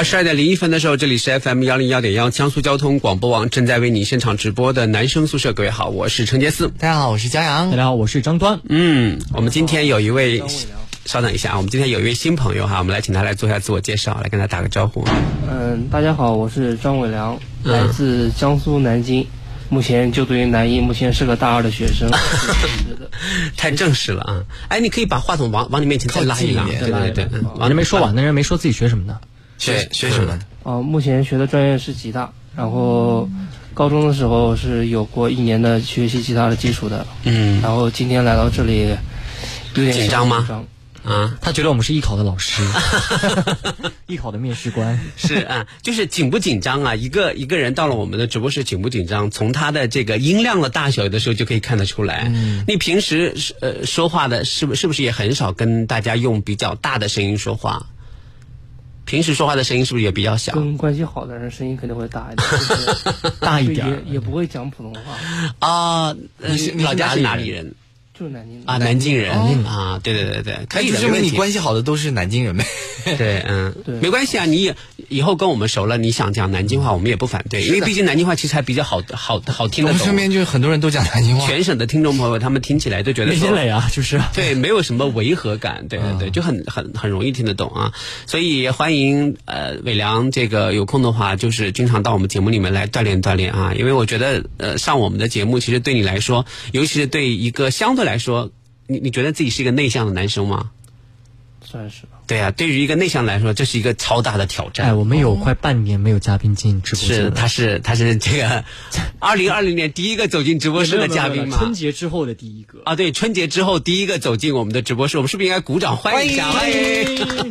二十二点零一分的时候，这里是 FM 幺零幺点幺江苏交通广播网正在为你现场直播的男生宿舍。各位好，我是陈杰思。大家好，我是佳阳。大家好，我是张端。嗯，我们今天有一位，稍等一下啊，我们今天有一位新朋友哈，我们来请他来做一下自我介绍，来跟他打个招呼。嗯，大家好，我是张伟良，来自江苏南京，目前就读于南一，目前是个大二的学生。太正式了啊！哎，你可以把话筒往往你面前再拉一拉，对对对，往那没说完，那人没说自己学什么的。学学什么？哦，目前学的专业是吉他，然后高中的时候是有过一年的学习吉他的基础的。嗯。然后今天来到这里，有点紧张吗？啊，他觉得我们是艺考的老师，艺考的面试官是啊，就是紧不紧张啊？一个一个人到了我们的直播室紧不紧张？从他的这个音量的大小，有的时候就可以看得出来。嗯。你平时呃说话的是不是不是也很少跟大家用比较大的声音说话？平时说话的声音是不是也比较小？跟关系好的人声音肯定会大一点，大一点，也也不会讲普通话。啊，你老家是哪里人？就是南京啊，南京人。啊，对对对对，可以证明你关系好的都是南京人呗。对，嗯，没关系啊，你以后跟我们熟了，你想讲南京话，我们也不反对，因为毕竟南京话其实还比较好好好听的。我们身边就很多人都讲南京话，全省的听众朋友他们听起来都觉得累啊，就是。对，没有什么违和感，对对对，就很很很容易听得懂啊。所以欢迎呃伟良，这个有空的话就是经常到我们节目里面来锻炼锻炼啊，因为我觉得呃上我们的节目其实对你来说，尤其是对一个相对来来说。你你觉得自己是一个内向的男生吗？算是吧。对啊，对于一个内向来说，这是一个超大的挑战。哎，我们有快半年没有嘉宾进直播室。是，他是他是这个 二零二零年第一个走进直播室的嘉宾嘛？春节之后的第一个啊，对，春节之后第一个走进我们的直播室，我们是不是应该鼓掌欢迎一下？欢迎！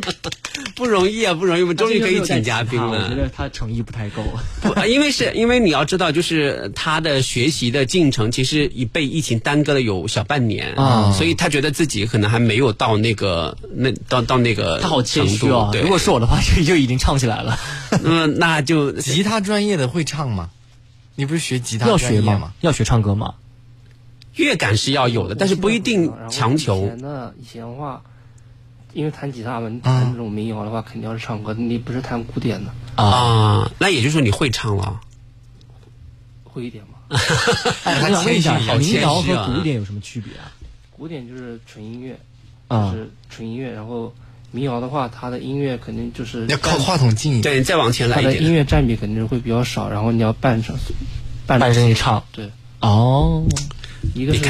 不容易啊，不容易，我们终于可以请嘉宾了。我觉得他诚意不太够。不，因为是因为你要知道，就是他的学习的进程其实已被疫情耽搁了有小半年啊，所以他觉得自己可能还没有到那个那到到那个他好谦虚哦。如果是我的话，就就已经唱起来了。嗯，那就 吉他专业的会唱吗？你不是学吉他要学吗？要学唱歌吗？乐感是要有的，但是不一定强求。以前的以前的话，因为弹吉他嘛，你弹这种民谣的话，肯定要是唱歌。你不是弹古典的啊？那也就是说你会唱了，会一点吗？我想问一下，民谣和古典有什么区别啊？古典就是纯音乐，就是纯音乐，然后。民谣的话，它的音乐肯定就是要靠话筒近一点，对，再往前来一点。它的音乐占比肯定是会比较少，然后你要伴着，伴声一唱，对。哦，一个是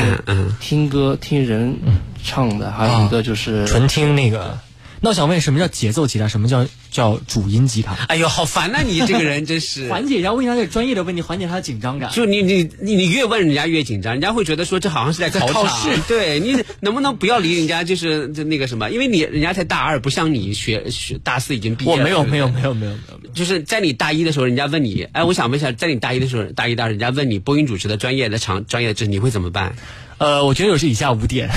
听歌听人唱的，还有一个就是纯听那个。那我想问，什么叫节奏吉他？什么叫叫主音吉他？哎呦，好烦呐！你这个人真是 缓解一下，问一下这专业的问题，缓解他的紧张感。就你你你你越问人家越紧张，人家会觉得说这好像是在考试。对你能不能不要理人家？就是就那个什么，因为你人家才大二，不像你学学大四已经毕业。我没有没有没有没有没有，就是在你大一的时候，人家问你，哎，我想问一下，在你大一的时候，大一大二，人家问你播音主持的专业的长专业的知识，你会怎么办？呃，我觉得有是以下五点。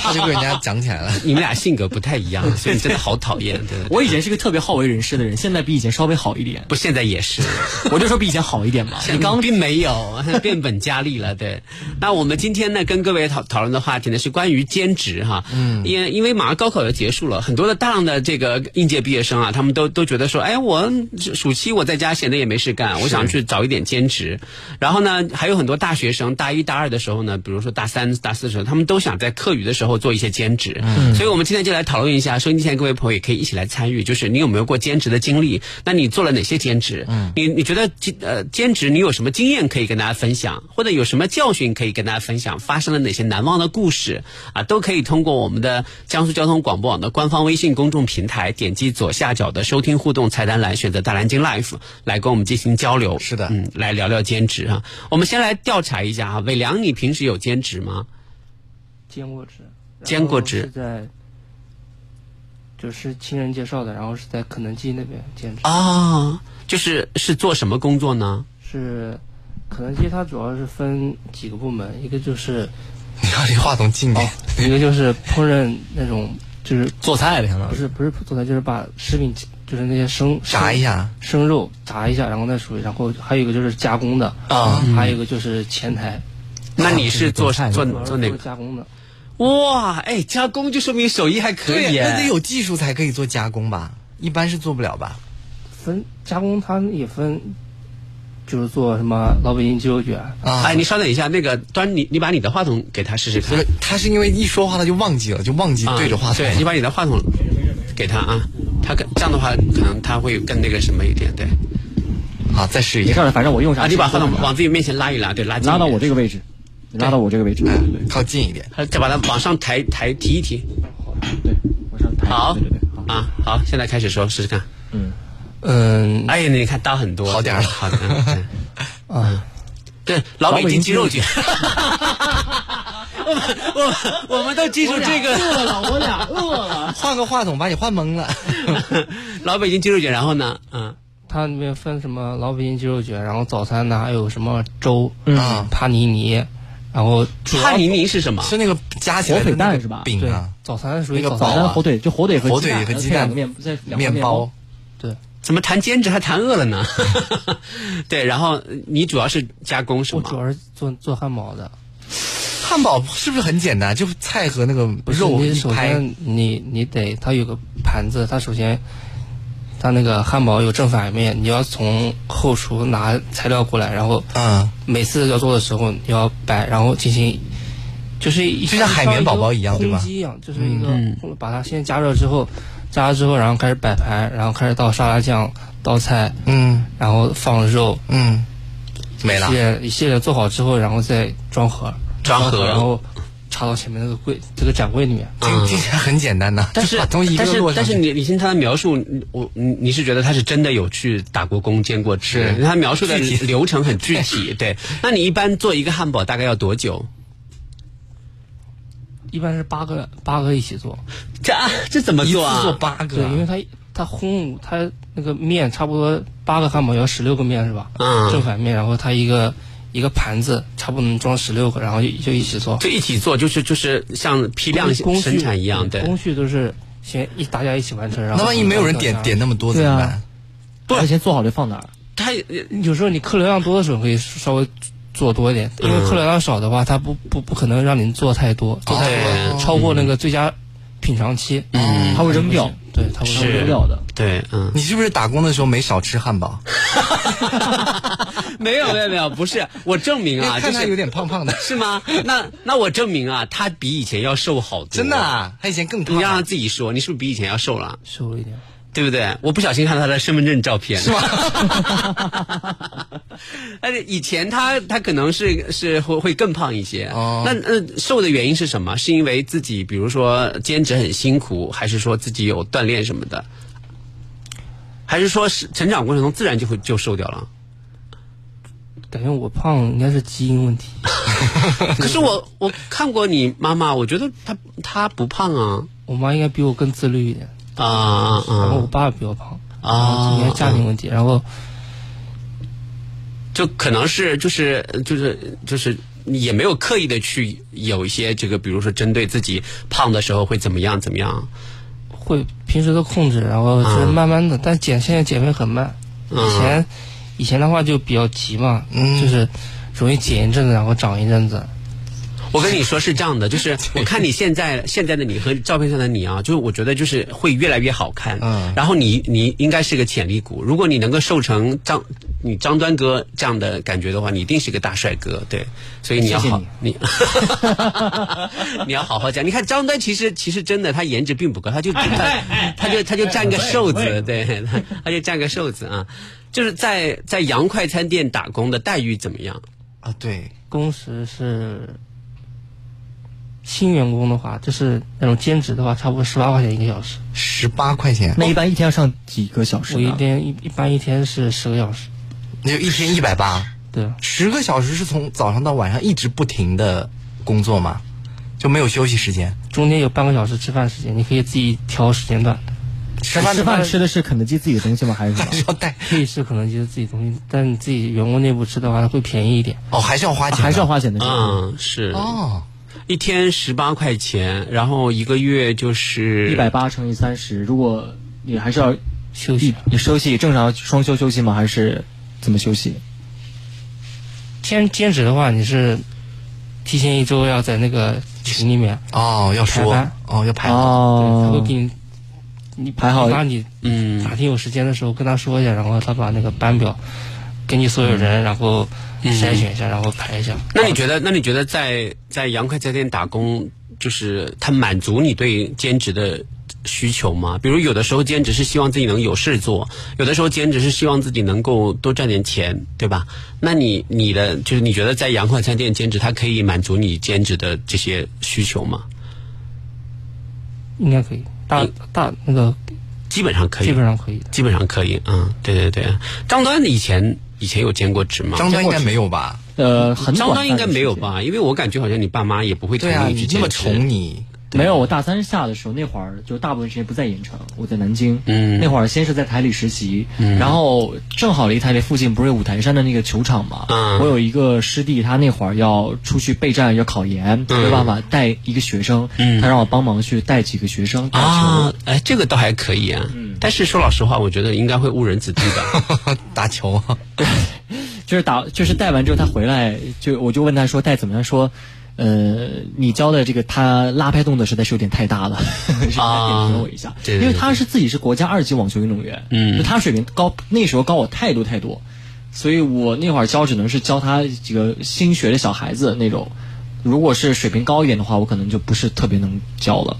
他就跟人家讲起来了。你们俩性格不太一样，所以真的好讨厌。对，我以前是个特别好为人师的人，现在比以前稍微好一点。不，现在也是。我就说比以前好一点嘛。你刚并没有变本加厉了。对。那我们今天呢，跟各位讨讨论的话题呢是关于兼职哈。嗯。因因为马上高考要结束了，很多的大量的这个应届毕业生啊，他们都都觉得说，哎，我暑期我在家闲的也没事干，我想去找一点兼职。然后呢，还有很多大学生，大一大二的时候呢，比如说大三大四的时候，他们都想在课余的时候做一些兼。兼职，所以我们今天就来讨论一下，收音机前各位朋友也可以一起来参与，就是你有没有过兼职的经历？那你做了哪些兼职？嗯，你你觉得兼呃兼职你有什么经验可以跟大家分享，或者有什么教训可以跟大家分享？发生了哪些难忘的故事啊？都可以通过我们的江苏交通广播网的官方微信公众平台，点击左下角的收听互动菜单栏，选择大蓝鲸 Life 来跟我们进行交流。是的，嗯，来聊聊兼职哈。我们先来调查一下啊，伟良，你平时有兼职吗？兼过职。兼过职在，就是亲人介绍的，然后是在肯德基那边兼职啊。就是是做什么工作呢？是肯德基它主要是分几个部门，一个就是 你要离话筒近点。一个就是烹饪那种，就是做菜的相当于不是不是做菜，就是把食品就是那些生炸一下生肉炸一下，然后再处理，然后还有一个就是加工的啊还有一个就是前台那你是做做菜做做哪个？加工的。哇，哎，加工就说明手艺还可以对，那得。有技术才可以做加工吧？一般是做不了吧？分加工它也分，就是做什么老北京鸡肉卷，啊，哎，你稍等一下，那个端你你把你的话筒给他试试看是，。他是因为一说话他就忘记了，就忘记啊对着话筒。对你把你的话筒给他啊，他可这样的话可能他会更那个什么一点，对好，再试一下。没事，反正我用啥。啊，你把话筒往自己面前拉一拉，对，拉拉到我这个位置，拉到我这个位置。对对靠近一点。呃再把它往上抬抬提一提。对，往上抬。好对对对，好。啊，好，现在开始说试试看。嗯嗯哎呀，你看大很多，好点儿了好的，嗯对啊，对，老北京鸡肉卷。我们我们我们都记住这个饿了，我俩饿了。换个话筒把你换懵了。老北京鸡肉卷，然后呢，嗯，它里面分什么老北京鸡肉卷，然后早餐呢还有什么粥嗯帕尼尼，然后主要帕尼尼是什么？是那个加起来的火腿蛋是吧饼啊，早餐属于那个早餐早餐火腿就火腿和火腿和鸡蛋面在面包包。。对，怎么谈兼职还谈饿了呢？对，然后你主要是加工是吗？我主要是做做汉堡的。汉堡是不是很简单？就菜和那个肉你首一拍。先你你得它有个盘子，它首先它那个汉堡有正反面，你要从后厨拿材料过来，然后嗯，每次要做的时候你要摆，然后进行。就是一就像海绵宝宝一样对吧一样，就是一个嗯。把它先加热之后，加热之后，然后开始摆盘，然后开始倒沙拉酱、倒菜，嗯。然后放肉，嗯，没了。一系。列一系列做好之后，然后再装盒，装盒然后插到前面那个柜这个展柜里面。听听起来很简单呐，但是但是。但是你你听他的描述，我你你是觉得他是真的有去打过工、见过吃，他描述的流程很具体。对，那你一般做一个汉堡大概要多久？一般是八个八个一起做，这啊这怎么做啊？一次做八个对，啊，因为他他烘他那个面差不多八个汉堡要十六个面是吧？嗯正反面，然后他一个一个盘子差不多能装十六个，然后就就一起做。就一起做，就是就是像批量工生产一样，对。工序都是先一大家一起完成，然后那万一没有人点点那么多怎么办？不，而且做好就放哪儿？他有时候你客流量多的时候可以稍微做多一点，因为客流量少的话，他不不不可能让您做太多，做太哦多超过那个最佳品尝期，嗯它会扔掉，对，它会是扔掉的。对，嗯，你是不是打工的时候没少吃汉堡？没有没有没有，不是我证明啊，就是有点胖胖的，是吗？那那我证明啊，他比以前要瘦好多，真的啊，他以前更胖。你让他自己说，你是不是比以前要瘦了？瘦了一点。对不对？我不小心看到他的身份证照片，是吗？而且以前他他可能是是会会更胖一些。哦那呃瘦的原因是什么？是因为自己比如说兼职很辛苦，还是说自己有锻炼什么的？还是说是成长过程中自然就会就瘦掉了？感觉我胖应该是基因问题，可是我我看过你妈妈，我觉得她她不胖啊我妈应该比我更自律一点，啊啊啊！然后我爸比我胖，啊因为家庭问题，然后就可能是就是就是就是也没有刻意的去有一些这个，比如说针对自己胖的时候会怎么样怎么样。会平时都控制，然后是慢慢的，但减现在减肥很慢，以前以前的话就比较急嘛，就是容易减一阵子，然后长一阵子，我跟你说是这样的，就是 我看你现在现在的你和照片上的你啊，就是我觉得就是会越来越好看。嗯然后你你应该是个潜力股，如果你能够瘦成张你张端哥这样的感觉的话，你一定是个大帅哥。对，所以你要好你你 你要好好讲。你看张端其实其实真的他颜值并不高，他就他 他就他就占个瘦子，对，他他就占个瘦子啊。就是在在洋快餐店打工的待遇怎么样？啊，对，工时是新员工的话，就是那种兼职的话，差不多十八块钱一个小时。十八块钱，那一般一天要上几个小时我一？天一一般一天是十个小时，那就一天一百八，对，十个小时是从早上到晚上一直不停的工作吗？就没有休息时间？中间有半个小时吃饭时间，你可以自己调时间段。吃饭吃饭吃的是肯德基自己的东西吗？还是什么？还 是要带可以吃肯德基的自己东西，但你自己员工内部吃的话会便宜一点。哦，还是要花钱的，还是要花钱的？是吧嗯，是哦。一天十八块钱，然后一个月就是一百八乘以三十，如果你还是要休息你休息正常双休休息吗？还是怎么休息？兼兼职的话，你是提前一周要在那个群里面，哦，要说排班哦，要排好。他会哦给你你排好那你嗯哪天有时间的时候跟他说一下，然后他把那个班表给你所有人，然后筛选一下，然后排一下。那你觉得？那你觉得在在洋快餐店打工，就是它满足你对兼职的需求吗？比如有的时候兼职是希望自己能有事做，有的时候兼职是希望自己能够多赚点钱，对吧？那你你的就是你觉得在洋快餐店兼职，它可以满足你兼职的这些需求吗？应该可以，大大那个基本上可以，基本上可以。基本上可以。嗯，对对对。张端以前以前有兼过职吗？张端应该没有吧？呃，很张端应该没有吧？因为我感觉好像你爸妈也不会同对啊，意去你那么兼职宠你，没有，我大三下的时候，那会儿就大部分时间不在盐城，我在南京。嗯那会儿先是在台里实习，然后正好离台里附近不是有五台山的那个球场嘛。嗯我有一个师弟，他那会儿要出去备战，要考研，没有办法带一个学生，他让我帮忙去带几个学生打球。啊，哎，这个倒还可以啊。但是说老实话，我觉得应该会误人子弟的。打球。就是打，就是带完之后他回来，就我就问他说带怎么样？说，呃，你教的这个他拉拍动作实在是有点太大了，是不是啊点评我一下？对对因为他是自己是国家二级网球运动员，嗯就他水平高，那时候高我太多太多，所以我那会儿教只能是教他几个新学的小孩子那种，如果是水平高一点的话，我可能就不是特别能教了，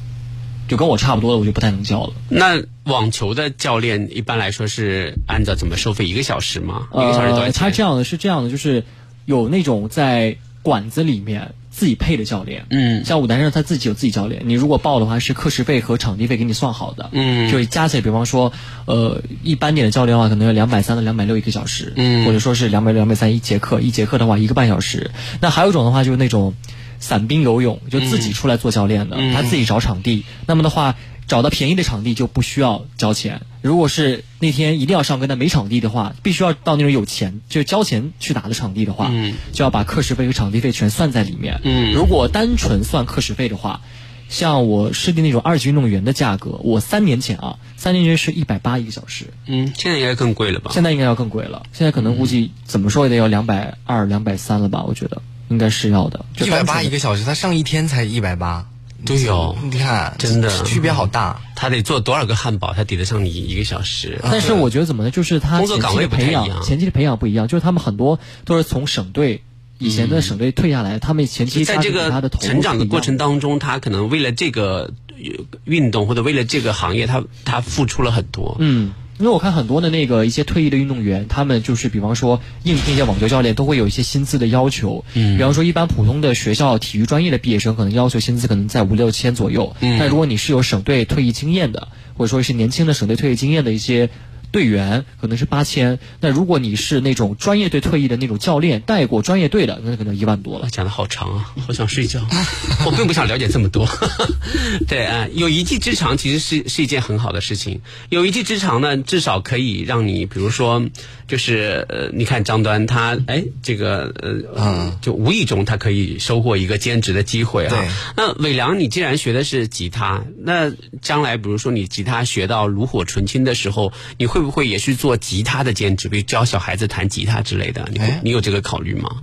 就跟我差不多的，我就不太能教了。那网球的教练一般来说是按照怎么收费？一个小时吗？一个小时多少呃，钱？他这样的是这样的，就是有那种在馆子里面自己配的教练，嗯。像武南上他自己有自己教练，你如果报的话是课时费和场地费给你算好的，嗯。就加起来，比方说，呃，一般点的教练的话可能要两百三到两百六一个小时，嗯。或者说是两百两百三一节课，一节课的话一个半小时。那还有一种的话就是那种散兵游泳，就自己出来做教练的，嗯。他自己找场地，那么的话。找到便宜的场地就不需要交钱。如果是那天一定要上课但没场地的话，必须要到那种有钱就交钱去打的场地的话，嗯就要把课时费和场地费全算在里面。嗯如果单纯算课时费的话，像我师弟那种二级运动员的价格，我三年前啊，三年前是一百八一个小时，嗯，现在应该更贵了吧？现在应该要更贵了。现在可能估计怎么说也得要两百二、两百三了吧？我觉得应该是要的。就一百八一个小时，他上一天才一百八。对哦，你看，真的区别好大。他得做多少个汉堡，才抵得上你一个小时？但是我觉得怎么呢？就是他工作岗位不太一样养，前期的培养不一样，就是他们很多都是从省队以前的省队退下来，他们前期在这个成长的过程当中，他可能为了这个呃运动或者为了这个行业，他他付出了很多。嗯，因为我看很多的那个一些退役的运动员，他们就是比方说应聘一些网球教练，都会有一些薪资的要求。嗯，比方说一般普通的学校体育专业的毕业生，可能要求薪资可能在五六千左右。嗯，但如果你是有省队退役经验的，或者说是年轻的省队退役经验的一些。队员可能是八千，那如果你是那种专业队退役的那种教练，带过专业队的，那可能一万多了。讲的好长啊，好想睡觉。我并不想了解这么多。对啊、有一技之长其实是是一件很好的事情。有一技之长呢，至少可以让你，比如说，就是呃，你看张端他，哎，这个呃，嗯就无意中他可以收获一个兼职的机会啊。那伟良，你既然学的是吉他，那将来比如说你吉他学到炉火纯青的时候，你会不会也去做吉他的兼职，比如教小孩子弹吉他之类的？你你有这个考虑吗？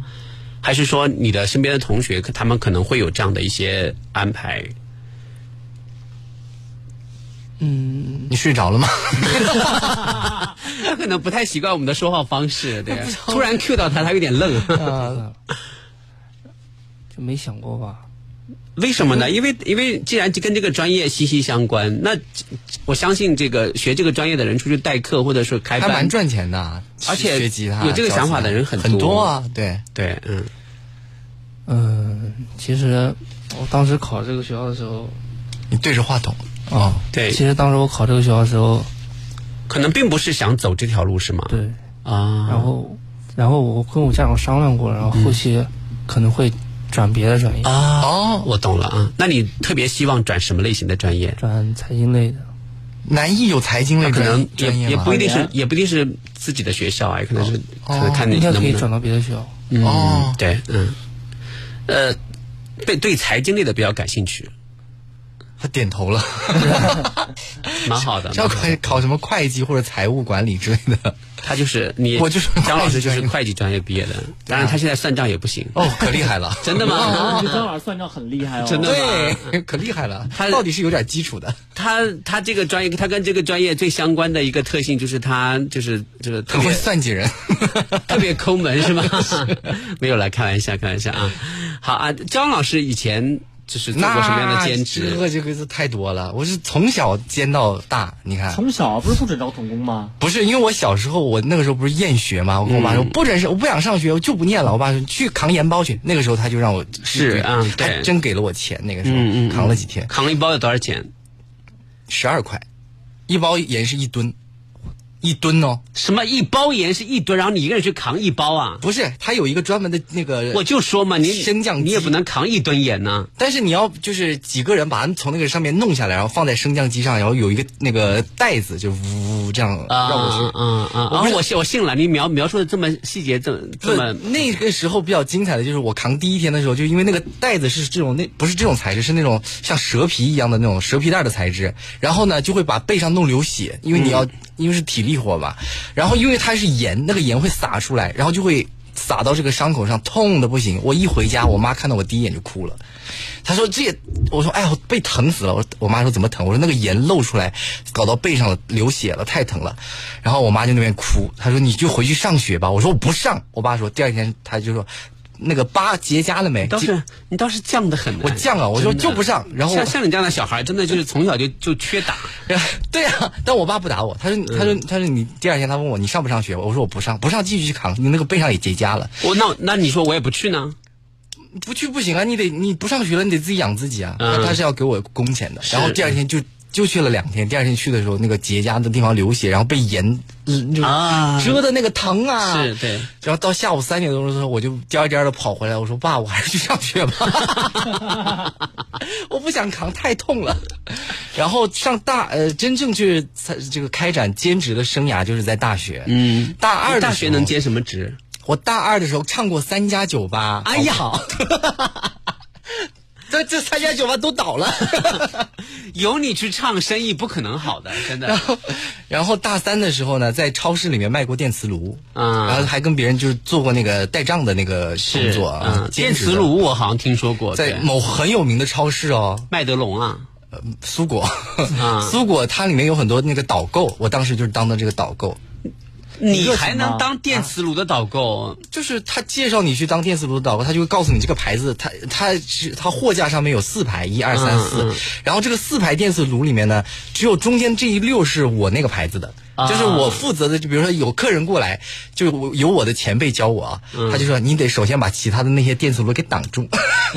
还是说你的身边的同学，他们可能会有这样的一些安排？嗯你睡着了吗？他可能不太习惯我们的说话方式，对，突然 Q 到他，他有点愣。啊，就没想过吧？为什么呢？因为因为既然跟这个专业息息相关，那我相信这个学这个专业的人出去代课或者是开班，还蛮赚钱的，而且学吉他有这个想法的人很多很多啊。对，对，嗯。嗯，其实我当时考这个学校的时候，你对着话筒。哦，对。其，实当时我考这个学校的时候，可能并不是想走这条路，是吗？对，啊，然后，然后我跟我家长商量过，然后后期可能会转别的专业，啊，哦，我懂了啊。那你特别希望转什么类型的专业？转财经类的。南艺有财经类可能也专专业吗也不一定是也不一定是自己的学校啊，也可能是可能看你能不能转到别的学校。嗯哦对嗯呃对对财经类的比较感兴趣，他点头了，蛮好的。是要蛮好的 考考什么会计或者财务管理之类的。他就是你，我就是张老师就是会计专业毕业的，当然他现在算账也不行。哦，可厉害了，真的吗？我觉得张老师算账很厉害哦。真的对，可厉害了，他到底是有点基础的，他他这个专业，他跟这个专业最相关的一个特性就是他就是就是特别算计人。特别抠门是吗？没有啦，开玩笑，开玩笑啊。好啊，张老师以前就是做过什么样的兼职？这个这个太多了，我是从小兼到大，你看。从小不是不准招童工吗？不是，因为我小时候，我那个时候不是厌学吗，我跟我妈说、嗯不准是，我不想上学，我就不念了。我爸说去扛盐包去，那个时候他就让我是啊对还真给了我钱，那个时候、嗯扛了几天，扛了一包要多少钱？十二块，一包盐是一吨，一吨哦，什么一包盐是一吨，然后你一个人去扛一包啊？不是，他有一个专门的那个，我就说嘛，你升降机你也不能扛一吨盐呢。但是你要就是几个人把它从那个上面弄下来，然后放在升降机上，然后有一个那个袋子，就呜呜这样绕过去。嗯嗯，我不是我信我信了，你描描述的这么细节，这么这么那个时候比较精彩的就是我扛第一天的时候，就因为那个袋子是这种那不是这种材质，是那种像蛇皮一样的那种蛇皮袋的材质，然后呢就会把背上弄流血，因为你要、因为是体力活嘛，然后因为它是盐，那个盐会洒出来，然后就会洒到这个伤口上，痛的不行。我一回家，我妈看到我第一眼就哭了。她说这也，我说哎呀，我背疼死了。我我妈说怎么疼？我说那个盐漏出来，搞到背上了，流血了，太疼了。然后我妈就那边哭，她说你就回去上学吧。我说我不上。我爸说第二天他就说那个疤结痂了没？倒是你倒是犟得很。我犟啊我说就不上然后像像你这样的小孩，真的就是从小就就缺打。对啊，但我爸不打我，他说他说他说你第二天他问我你上不上学？我说我不上，不上继续去扛，你那个背上也结痂了，我那那你说我也不去呢？不去不行啊，你得你不上学了，你得自己养自己啊。他是要给我工钱的，然后第二天就就去了两天，第二天去的时候那个结痂的地方流血，然后被盐嗯就啊遮的那个疼啊，是对。然后到下午三点多钟的时候，我就颠颠的跑回来，我说爸，我还是去上学吧，我不想扛，太痛了。然后上大呃，真正去这个开展兼职的生涯，就是在大学。嗯，大二的大学能兼什么职？我大二的时候唱过三家酒吧，哎呀 这这三家酒吧都倒了。有你去唱，生意不可能好的，真的。然后，然后大三的时候呢，在超市里面卖过电磁炉，嗯然后还跟别人就是做过那个带账的那个工是作啊嗯，，电磁炉我好像听说过，在某很有名的超市哦，麦德龙啊，呃苏果，啊 苏果它里面有很多那个导购，我当时就是当的这个导购，你还能当电磁炉的导购？就是他介绍你去当电磁炉的导购，他就会告诉你这个牌子，他他是它货架上面有四排，一二三四然后这个四排电磁炉里面呢，只有中间这一溜是我那个牌子的。啊就是我负责的，就比如说有客人过来，就有我的前辈教我啊，嗯他就说你得首先把其他的那些电磁炉给挡住，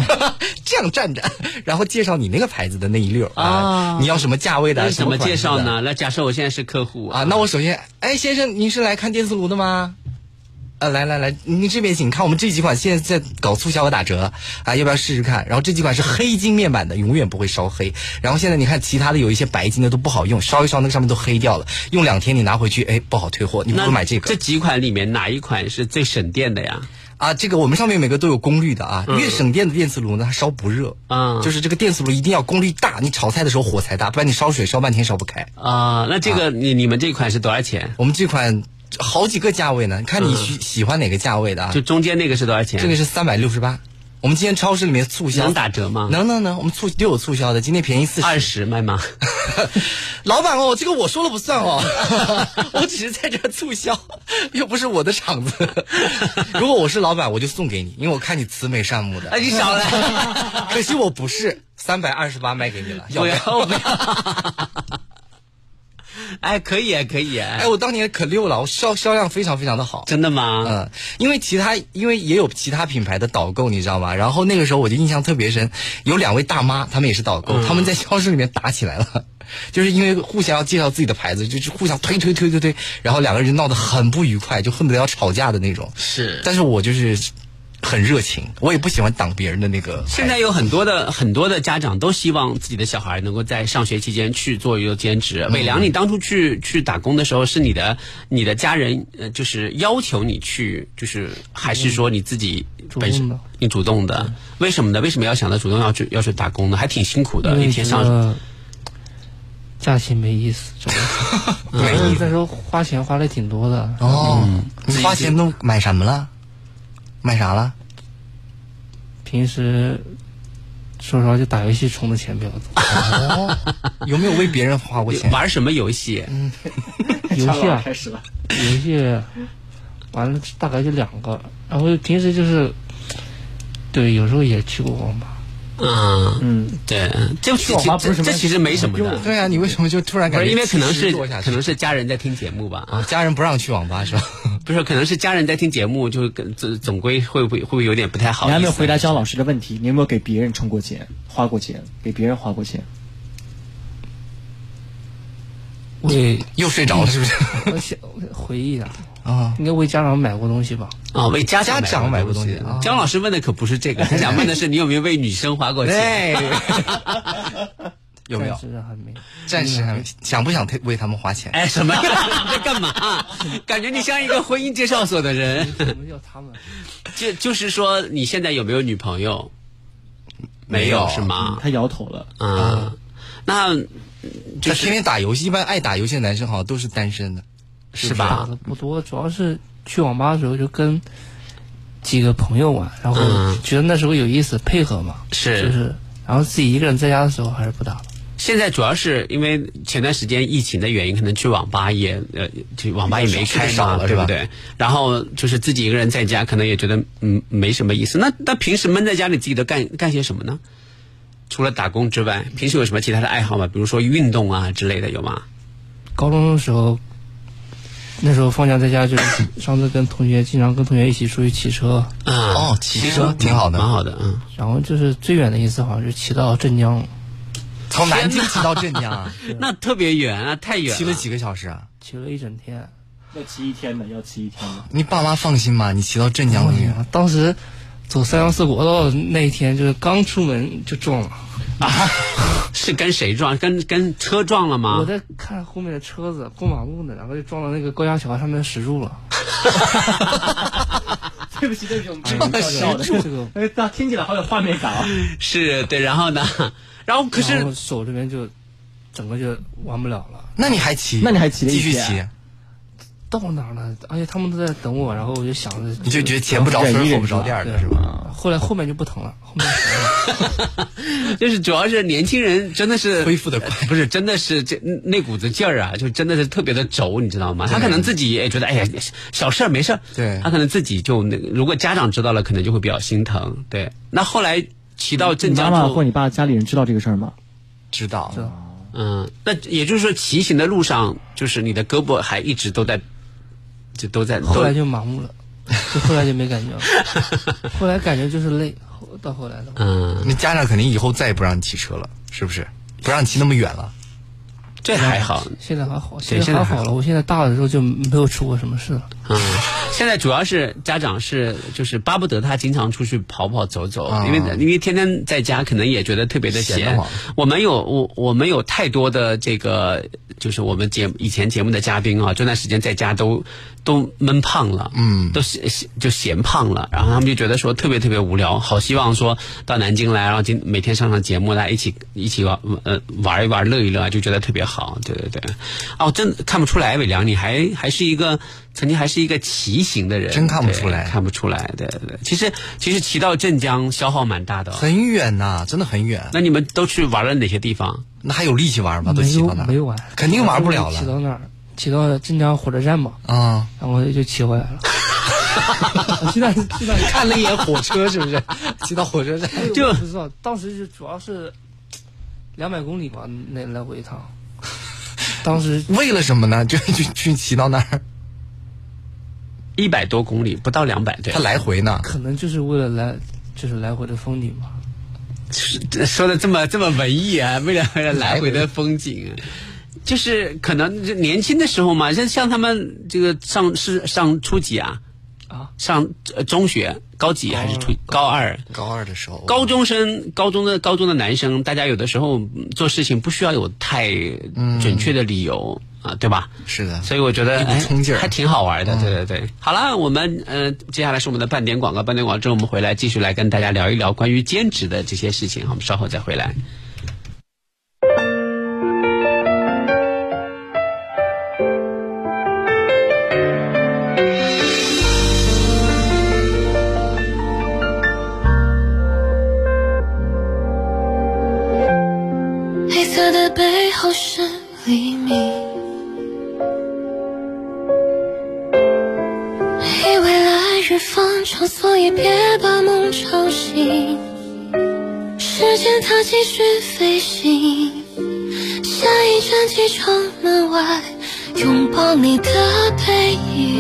这样站着，然后介绍你那个牌子的那一溜啊啊，你要什么价位的，那怎么介绍呢？那假设我现在是客户啊，那我首先，哎，先生，您是来看电磁炉的吗？呃，来来来，您这边请看，我们这几款现在在搞促销和打折啊，要不要试试看？然后这几款是黑金面板的，永远不会烧黑。然后现在你看其他的有一些白金的都不好用，烧一烧那个上面都黑掉了，用两天你拿回去，哎，不好退货，你不那如买这个。这几款里面哪一款是最省电的呀？啊，这个我们上面每个都有功率的啊，越省电的电磁炉呢，它烧不热。嗯就是这个电磁炉一定要功率大，你炒菜的时候火才大，不然你烧水烧半天烧不开。啊，那这个你你们这款是多少钱？我们这款好几个价位呢，看你喜喜欢哪个价位的啊？就中间那个是多少钱？这个是三百六十八。我们今天超市里面促销能打折吗？能能能，我们促都有促销的，今天便宜四十。二十卖吗？老板哦，这个我说了不算哦，我只是在这促销，又不是我的场子。如果我是老板，我就送给你，因为我看你慈眉善目的。哎，你少来！可惜我不是，三百二十八卖给你了，要不不要？要不要！哎，可以啊，可以啊！哎，我当年可溜了，我销销量非常非常的好。真的吗？嗯，因为其他因为也有其他品牌的导购，你知道吗？然后那个时候我就印象特别深，有两位大妈，她们也是导购，嗯她们在超市里面打起来了，就是因为互相要介绍自己的牌子，就是互相推推推推推，然后两个人就闹得很不愉快，就恨不得要吵架的那种。是但是我就是很热情，我也不喜欢挡别人的那个。现在有很多的很多的家长都希望自己的小孩能够在上学期间去做一个兼职。伟良，你当初去去打工的时候，是你的你的家人呃，就是要求你去，就是还是说你自己本身你主动的？为什么呢？为什么要想到主动要去要去打工呢？还挺辛苦的，一天上。假期没意思，没意思。那时候花钱花的挺多的。哦，你花钱都买什么了？买啥了？平时说实话，就打游戏充的钱比较多。哦，有没有为别人花过钱？玩什么游戏？嗯，游戏啊，开始了。游戏玩了大概就两个，然后平时就是，对，有时候也去过网吧。嗯嗯，对，这其实这其实没什么的。对啊，你为什么就突然感觉？因为可能是可能是家人在听节目吧。啊，家人不让去网吧是吧？不是，可能是家人在听节目，就总总归会不会会不会有点不太好？你还没有回答姜老师的问题，你有没有给别人充过钱、花过钱？给别人花过钱？我又睡着了是不是？我想回忆一下。啊，应该为家长买过东西吧？啊，为家家长买过东西。姜老师问的可不是这个，他想问的是你有没有为女生花过钱？有没有？暂时还没，暂时还没。想不想为他们花钱？哎，什么？你 在干嘛？感觉你像一个婚姻介绍所的人。什么叫他们？就就是说，你现在有没有女朋友？没有是吗？他摇头了。啊，那就天天打游戏，一般爱打游戏的男生好像都是单身的。是吧？打的不多，主要是去网吧的时候就跟几个朋友玩，然后觉得那时候有意思，配合嘛。是，就是，然后自己一个人在家的时候还是不打了。现在主要是因为前段时间疫情的原因，可能去网吧也呃，去网吧也没开少了，对不对？然后就是自己一个人在家，可能也觉得嗯没什么意思。那那平时闷在家里，自己都干干些什么呢？除了打工之外，平时有什么其他的爱好吗？比如说运动啊之类的，有吗？高中的时候。那时候放假在家，就是 上次跟同学经常跟同学一起出去骑车。啊哦，骑车挺好的，蛮好的。嗯。然后就是最远的一次，好像是骑到镇江。从南京骑到镇江，那特别远啊，太远了。骑了几个小时啊？骑了一整天。要骑一天的，要骑一天的。你爸妈放心吧？你骑到镇江去？当时走三幺四国道那一天，就是刚出门就撞了。啊！是跟谁撞？跟跟车撞了吗？我在看后面的车子过马路呢，然后就撞到那个高架桥上面石柱了。对不起，对不起，我们撞到石柱。哎，那听起来好有画面感啊！是对，然后呢？然后可是手这边就整个就玩不了了。那你还骑？那你还骑？继续骑？到哪了？而且他们都在等我，然后我就想着，你就觉得前不着村后不着店的是吧？后来后面就不疼了，后面就 是主要是年轻人真的是恢复的快，不是真的是这那股子劲儿啊，就真的是特别的轴，你知道吗？他可能自己也觉得哎呀小事儿没事儿，对，他可能自己就那个，如果家长知道了，可能就会比较心疼。对，那后来骑到镇江，妈妈或你爸家里人知道这个事儿吗？知道，知道。嗯，那也就是说骑行的路上，就是你的胳膊还一直都在。就都在，后来就麻木了，就后来就没感觉了，后来感觉就是累，到后来的。嗯，那家长肯定以后再也不让你骑车了，是不是？不让你骑那么远了。这还好，现在还好，现在还好了。我现在大了之后就没有出过什么事了。嗯，现在主要是家长是就是巴不得他经常出去跑跑走走，因为因为天天在家可能也觉得特别的闲。我们有我我们有太多的这个就是我们节以前节目的嘉宾啊，这段时间在家都都闷胖了，嗯，都闲就嫌胖了，然后他们就觉得说特别特别无聊，好希望说到南京来，然后今每天上上节目来一起一起玩呃玩一玩乐一乐，就觉得特别好。对对对，哦，真看不出来，伟良，你还还是一个曾经还是一个骑行的人，真看不出来，看不出来，对对对。其实其实骑到镇江消耗蛮大的，很远呐，真的很远。那你们都去玩了哪些地方？那还有力气玩吗？都骑到哪没有玩，肯定玩不了了。骑到哪儿，骑到镇江火车站嘛，啊，然后就骑回来了。骑到骑到看了一眼火车，是不是？骑到火车站就不知道，当时就主要是两百公里吧，那来回一趟。当时 为了什么呢？就就去骑到那儿，一百多公里，不到两百，对。他来回呢？可能就是为了来，就是来回的风景吧。说的这么这么文艺啊！为了为了来回的风景，就是可能年轻的时候嘛，像像他们这个上是上初几啊？啊，上呃中学高几还是初高二？高二的时候，高中生高中的高中的男生，大家有的时候嗯做事情不需要有太准确的理由。啊，对吧？是的，所以我觉得还挺好玩的。对对对，好了，我们呃，接下来是我们的半点广告，半点广告之后我们回来继续来跟大家聊一聊关于兼职的这些事情。我们稍后再回来。方长，所以别把梦吵醒。时间它继续飞行，下一站机场门外，拥抱你的背影。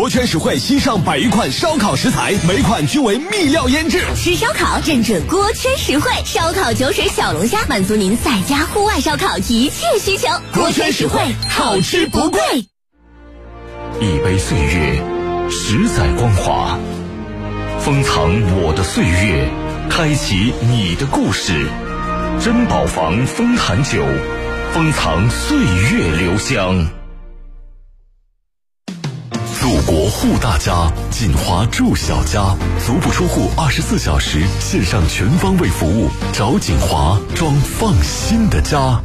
锅圈实惠新上百余款烧烤食材，每款均为秘料腌制。吃烧烤认准锅圈实惠，烧烤酒水小龙虾满足您在家户外烧烤一切需求。锅圈实惠，好吃不贵。一杯岁月，十载光华，封藏我的岁月，开启你的故事。珍宝坊丰坛酒，封藏岁月留香。护大家，锦华住小家，足不出户，二十四小时线上全方位服务，找锦华装放心的家。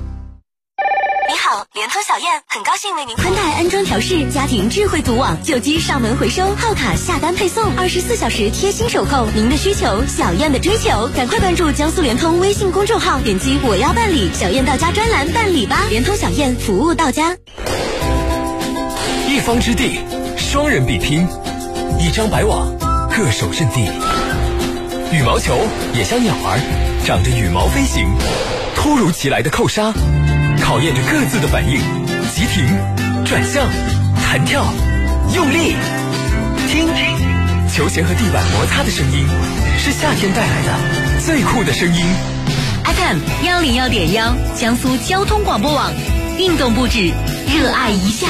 你好，联通小燕，很高兴为您宽带安装调试家庭智慧组网，旧机上门回收，号卡下单配送，二十四小时贴心守候。您的需求，小燕的追求，赶快关注江苏联通微信公众号，点击我要办理小燕到家专栏办理吧。联通小燕，服务到家。一方之地，双人比拼，一张白网，各守阵地。羽毛球也像鸟儿，长着羽毛飞行。突如其来的扣杀，考验着各自的反应。急停、转向、弹跳、用力，听，球鞋和地板摩擦的声音，是夏天带来的最酷的声音。FM 幺零幺点幺，江苏交通广播网，运动不止，热爱一下。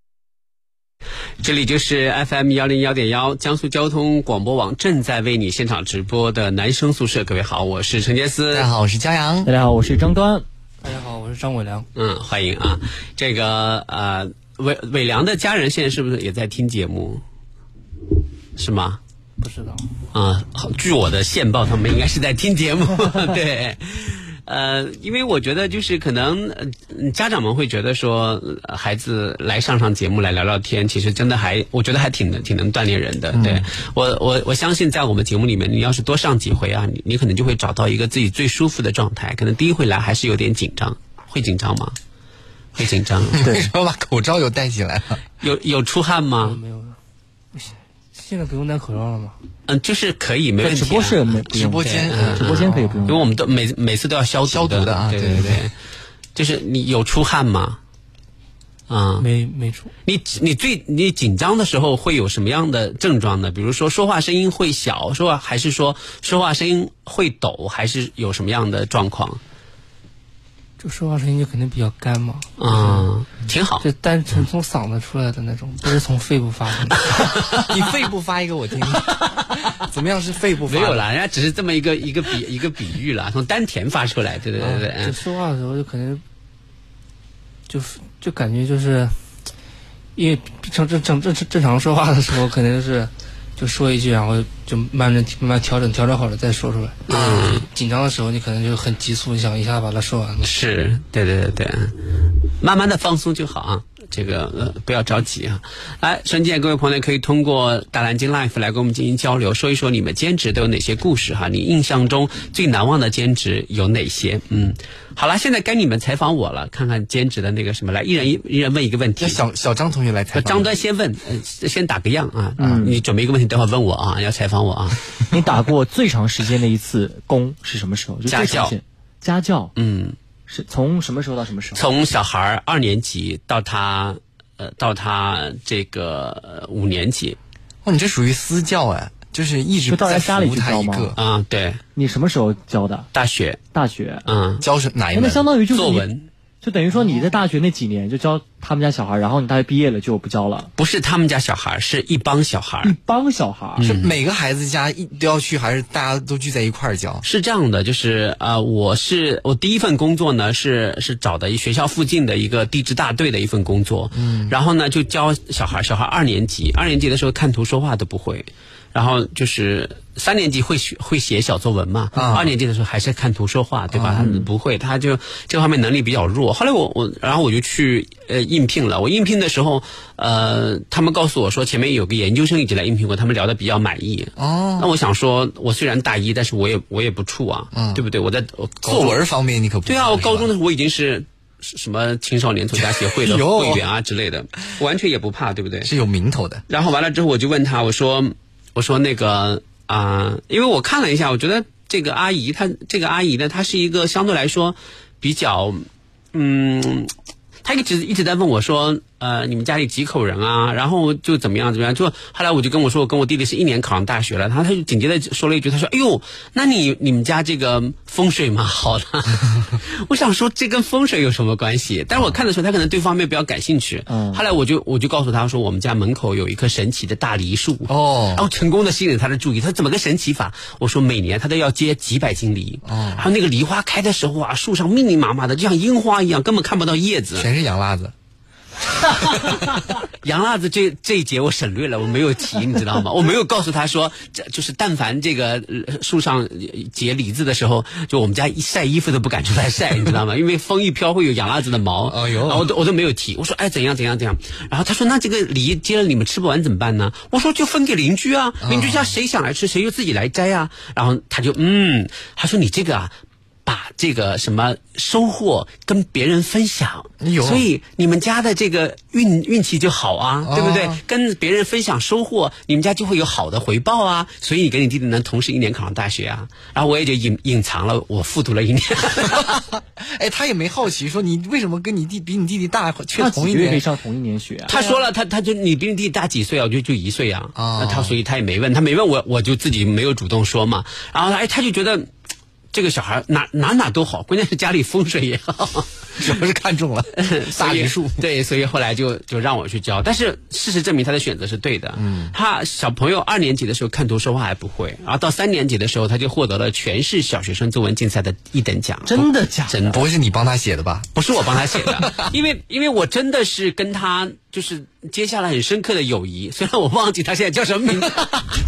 这里就是 FM 幺零幺点幺江苏交通广播网正在为你现场直播的男生宿舍。各位好，我是陈杰斯。大家好，我是佳阳。大家好，我是张端。大家好，我是张伟良。嗯，欢迎啊。这个呃，伟伟良的家人现在是不是也在听节目？是吗？不知道。啊，据我的线报，他们应该是在听节目。对。呃，因为我觉得就是可能呃家长们会觉得说呃孩子来上上节目来聊聊天，其实真的还我觉得还挺能挺能锻炼人的。对我我我相信在我们节目里面，你要是多上几回啊，你你可能就会找到一个自己最舒服的状态。可能第一回来还是有点紧张，会紧张吗？会紧张。为什么把口罩又戴起来了？有有出汗吗？没有。现在不用戴口罩了吗？嗯，就是可以，没问题、啊。直播室没直播间，嗯直播间可以不用，因为我们都每每次都要消消毒的啊。对对对对，就是你有出汗吗？啊，没没出。你你最你紧张的时候会有什么样的症状呢？比如说说话声音会小，说话还是说说话声音会抖，还是有什么样的状况？就说话声音就肯定比较干嘛。嗯，挺好。就单纯从嗓子出来的那种，不是从肺部发出来的。你肺部发一个我听听，怎么样是肺部发？没有啦，人家只是这么一个一个比一个比喻啦，从丹田发出来，对对对对。啊就说话的时候就可能，就就感觉就是，因为正正正正正常说话的时候，可能就是就说一句，然后就慢慢慢慢调整调整好了再说出来。嗯，紧张的时候你可能就很急促，你想一下把它说完了。是，对对对对，慢慢的放松就好啊。这个呃，不要着急啊！来，瞬间各位朋友可以通过大蓝鲸 Life 来跟我们进行交流，说一说你们兼职都有哪些故事哈？你印象中最难忘的兼职有哪些？嗯，好了，现在该你们采访我了，看看兼职的那个什么来，一人一一人问一个问题。小小张同学来采访。张端先问，呃，先打个样啊，嗯，你准备一个问题，等会儿问我啊，要采访我啊。你打过最长时间的一次工是什么时候？就家教。家教，嗯，是从什么时候到什么时候？从小孩二年级到他。呃，到他这个五年级，哦，你这属于私教哎，就是一直到家里去教吗？啊，对。你什么时候教的？大学，大学，嗯，教是哪一门？那相当于就是作文，就等于说你在大学那几年就教他们家小孩，然后你大学毕业了就不教了。不是他们家小孩，是一帮小孩。一帮小孩、嗯、是每个孩子家一都要去，还是大家都聚在一块儿教？是这样的，就是啊、呃，我是我第一份工作呢是是找的学校附近的一个地质大队的一份工作，嗯，然后呢就教小孩，小孩二年级，二年级的时候看图说话都不会。然后就是三年级会写会写小作文嘛，啊、二年级的时候还是看图说话，对吧？他、嗯、不会，他就这方面能力比较弱。后来我我然后我就去呃应聘了。我应聘的时候，呃，他们告诉我说前面有个研究生一直来应聘过，他们聊的比较满意。哦，那我想说，我虽然大一，但是我也我也不怵啊，嗯、对不对？我在我作文方面你可不对啊，我高中的时候我已经是。什么青少年作家协会的 会员啊之类的，完全也不怕，对不对？是有名头的。然后完了之后，我就问他，我说。我说那个啊、因为我看了一下，我觉得这个阿姨她这个阿姨呢，她是一个相对来说比较，嗯，她一直一直在问我说，呃，你们家里几口人啊？然后就怎么样怎么样？就后来我就跟我说，我跟我弟弟是一年考上大学了。他他就紧接着说了一句，他说：“哎呦，那你你们家这个风水蛮好的。” 我想说这跟风水有什么关系？但是我看的时候，他可能对方面比较感兴趣。嗯。后来我就我就告诉他说，我们家门口有一棵神奇的大梨树。哦。然后成功的吸引了他的注意。他怎么个神奇法？我说每年他都要结几百斤梨。哦。然后那个梨花开的时候啊，树上密密麻麻的，就像樱花一样，根本看不到叶子。全是洋辣子。洋辣子这这一节我省略了，我没有提，你知道吗？我没有告诉他说，这就是但凡这个树上结李子的时候，就我们家一晒衣服都不敢出来晒，你知道吗？因为风一飘会有杨辣子的毛。哎呦，我都我都没有提。我说哎怎样怎样怎样，然后他说那这个梨结了你们吃不完怎么办呢？我说就分给邻居啊，邻居家谁想来吃谁就自己来摘啊。然后他就嗯，他说你这个啊。把这个什么收获跟别人分享，有所以你们家的这个运运气就好啊，对不对？跟别人分享收获，你们家就会有好的回报啊。所以你跟你弟弟能同时一年考上大学啊。然后我也就隐隐藏了，我复读了一年。哎，他也没好奇说你为什么跟你弟比你弟弟大，却那同一年。上同一年学啊。他说了，他他就你比你弟弟大几岁啊？我就就一岁啊。哦那他所以他也没问，他没问我，我就自己没有主动说嘛。然后他哎，他就觉得。这个小孩哪哪哪都好，关键是家里风水也好，主要是看中了 大榆树。对，所以后来就就让我去教。但是事实证明他的选择是对的。嗯，他小朋友二年级的时候看图说话还不会，然后到三年级的时候他就获得了全市小学生作文竞赛的一等奖。真的假的？真的不会是你帮他写的吧？不是我帮他写的，因为因为我真的是跟他就是接下来很深刻的友谊，虽然我忘记他现在叫什么名字，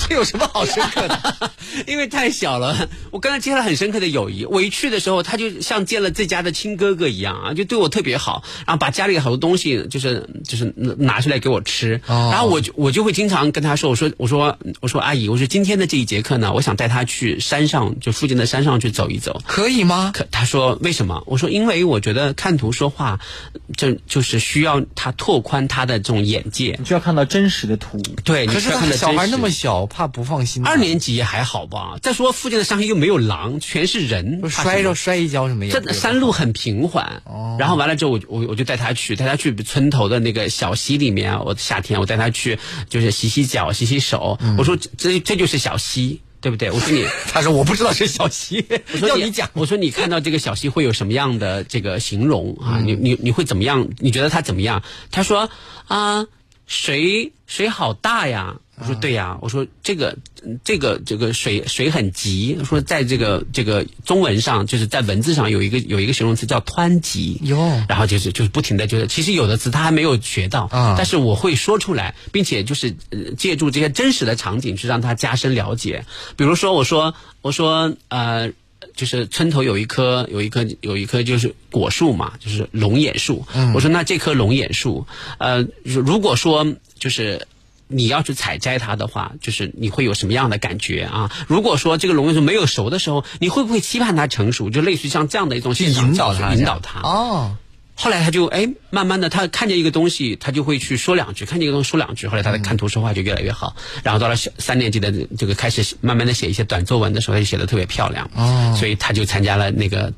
这有什么好深刻的？因为太小了，我跟他接下来很深刻的友谊。我一去的时候，他就像见了自家的亲哥哥一样啊，就对我特别好，然后把家里好多东西就是就是拿出来给我吃，哦然后我就我就会经常跟他说，我说我说我说阿姨，我说今天的这一节课呢，我想带他去山上，就附近的山上去走一走。可以吗？可他说为什么？我说因为我觉得看图说话，这就是需要他拓宽他的这种眼界。你就要看到真实的图。对，可是他你需要看的小孩那么小，怕不放心。二年级还好吧？再说附近的山上又没有狼，全是人，摔着摔一跤什么也这山路很平缓，哦然后完了之后，我我我就带他去，带他去村头的那个小溪里面啊。我夏天我带他去，就是洗洗脚、洗洗手。嗯我说这这这就是小溪，对不对？我说你，他说我不知道是小溪，我说要你讲。我说你看到这个小溪会有什么样的这个形容啊？你你你会怎么样？你觉得它怎么样？他说啊，水水好大呀。我说对呀，我说这个嗯这个这个水水很急，说在这个这个中文上，就是在文字上有一个有一个形容词叫湍急哟然后就是就是不停的就是，其实有的词他还没有学到，啊但是我会说出来，并且就是、呃、借助这些真实的场景去让他加深了解。比如说，我说我说呃。就是村头有一棵有一棵有一棵就是果树嘛，就是龙眼树。我说那这棵龙眼树，呃，如果说就是。你要去采摘它的话，就是你会有什么样的感觉啊？如果说这个龙眼树没有熟的时候，你会不会期盼它成熟？就类似于像这样的一种去引导他，引导它。哦，后来他就哎，慢慢的他看见一个东西，他就会去说两句，看见一个东西说两句。后来他的看图说话就越来越好，然后到了小三年级的这个开始慢慢的写一些短作文的时候，他就写的特别漂亮。哦所以他就参加了那个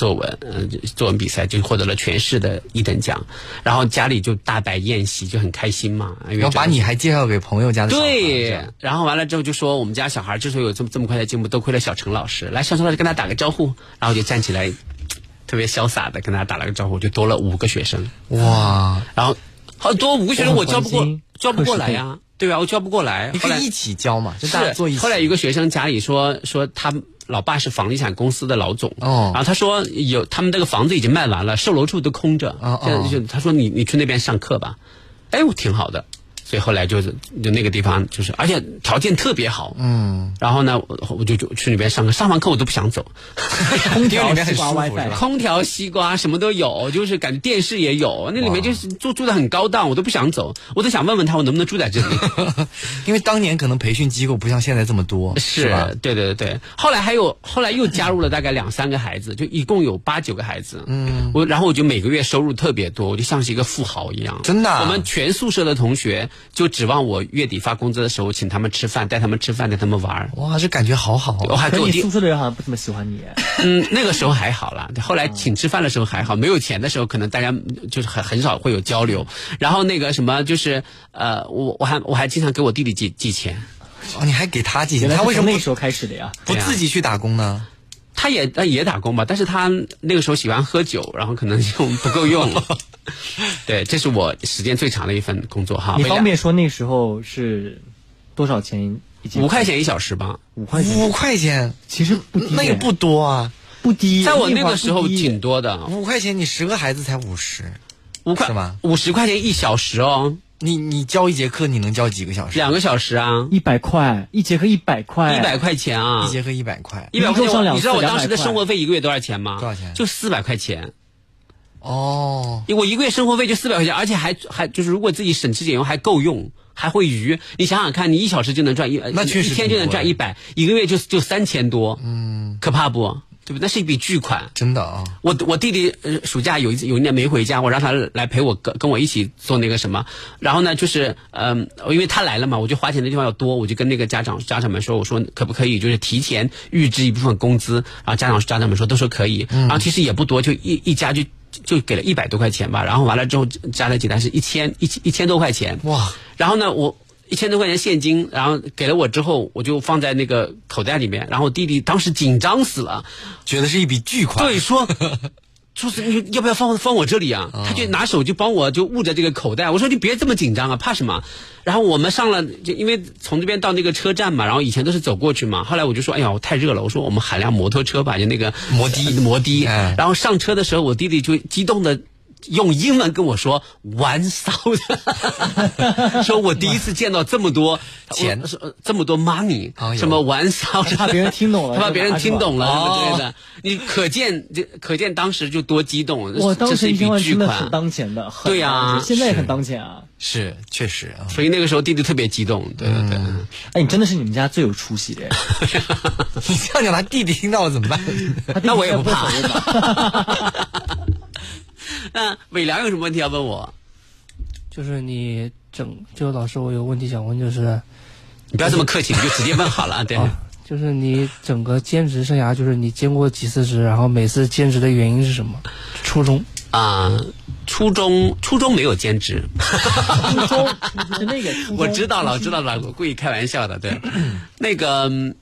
作文，呃，作文比赛就获得了全市的一等奖，然后家里就大摆宴席，就很开心嘛。然后把你还介绍给朋友家的对，然后完了之后就说我们家小孩之所以有这么这么快的进步，多亏了小陈老师。来，小陈老师跟他打个招呼，然后就站起来，特别潇洒的跟他打了个招呼，就多了五个学生。哇，然后好多五个学生我教不过，教不过来呀、对啊，我教不过来。后来你可以一起教嘛，就大家坐一起。后来有一个学生家里说说他老爸是房地产公司的老总，哦然后他说有他们那个房子已经卖完了，售楼处都空着，哦哦现在就他说你你去那边上课吧，哎，我挺好的。所以后来就是就那个地方就是，而且条件特别好，嗯，然后呢，我我就就去那边上课，上完课我都不想走，空调里面很舒服是吧？空调、西瓜什么都有，就是感觉电视也有，那里面就是住住的很高档，我都不想走，我都想问问他我能不能住在这里。因为当年可能培训机构不像现在这么多，是吧？对对对对。后来还有，后来又加入了大概两三个孩子，就一共有八九个孩子。嗯，我然后我就每个月收入特别多，我就像是一个富豪一样。真的啊我们全宿舍的同学就指望我月底发工资的时候请他们吃饭，带他们吃饭，带他们玩儿。哇，这感觉好好啊！可你我还给我弟宿舍的人好像不怎么喜欢你。嗯，那个时候还好啦，后来请吃饭的时候还好，没有钱的时候可能大家就是很很少会有交流。然后那个什么就是呃，我我还我还经常给我弟弟寄寄钱，哦，你还给他寄钱，他为什么那时候开始的呀？不自己去打工呢？他也他也打工吧，但是他那个时候喜欢喝酒，然后可能就不够用。对，这是我时间最长的一份工作哈。你方便说那时候是多少钱一节？五块钱一小时吧？五块钱，五块钱，其实不低，那也不多啊。不低。在我那个时候挺多的，五块钱，你十个孩子才五十，五块是吗五十块钱一小时哦，你你教一节课，你能教几个小时？两个小时啊，一百块，一节课一百块，一百块钱啊，一节课一百块，一百块钱，你知道我当时的生活费一个月多少钱吗？多少钱就四百块钱。哦，我一个月生活费就四百块钱，而且还还就是如果自己省吃俭用还够用，还会余。你想想看，你一小时就能赚一，那确实一天就能赚一百，一个月就就三千多，嗯，可怕不？对不对？那是一笔巨款。真的啊，我我弟弟呃暑假有一次有一年没回家，我让他来陪我跟跟我一起做那个什么，然后呢就是嗯、因为他来了嘛，我就花钱的地方要多，我就跟那个家长家长们说，我说可不可以就是提前预支一部分工资，然后家长家长们说都说可以，然后其实也不多，就一一家就。就给了一百多块钱吧，然后完了之后加了几单是一千一千一千多块钱哇！然后呢，我一千多块钱现金，然后给了我之后，我就放在那个口袋里面，然后我弟弟当时紧张死了，觉得是一笔巨款。对，说说是你要不要放放我这里啊？他就拿手就帮我就捂着这个口袋。我说你别这么紧张啊，怕什么？然后我们上了，就因为从这边到那个车站嘛，然后以前都是走过去嘛。后来我就说，哎呀，我太热了，我说我们喊辆摩托车吧，就那个摩的摩的。哎然后上车的时候，我弟弟就激动的。用英文跟我说玩骚的，说我第一次见到这么多钱我说呃这么多 money，、什么玩骚的，怕别人听懂了他 怕别人听懂了，对的？你可见这可见当时就多激动，哇，当时一千万巨款真的很。当钱的，对呀现在也很当前啊。是确实啊，所以那个时候弟弟特别激动，对对对。哎，你真的是你们家最有出息的人。你这样讲，他弟弟听到了怎么办？他弟弟那我也不怕 那伟良有什么问题要问我？就是你整，就老师，我有问题想问，就是你不要这么客气，你就直接问好了。对，啊，就是你整个兼职生涯，就是你兼过几次职，然后每次兼职的原因是什么？初中啊、初中初中没有兼职，初中是那个，我知道了，我知道了，我故意开玩笑的。对，那个嗯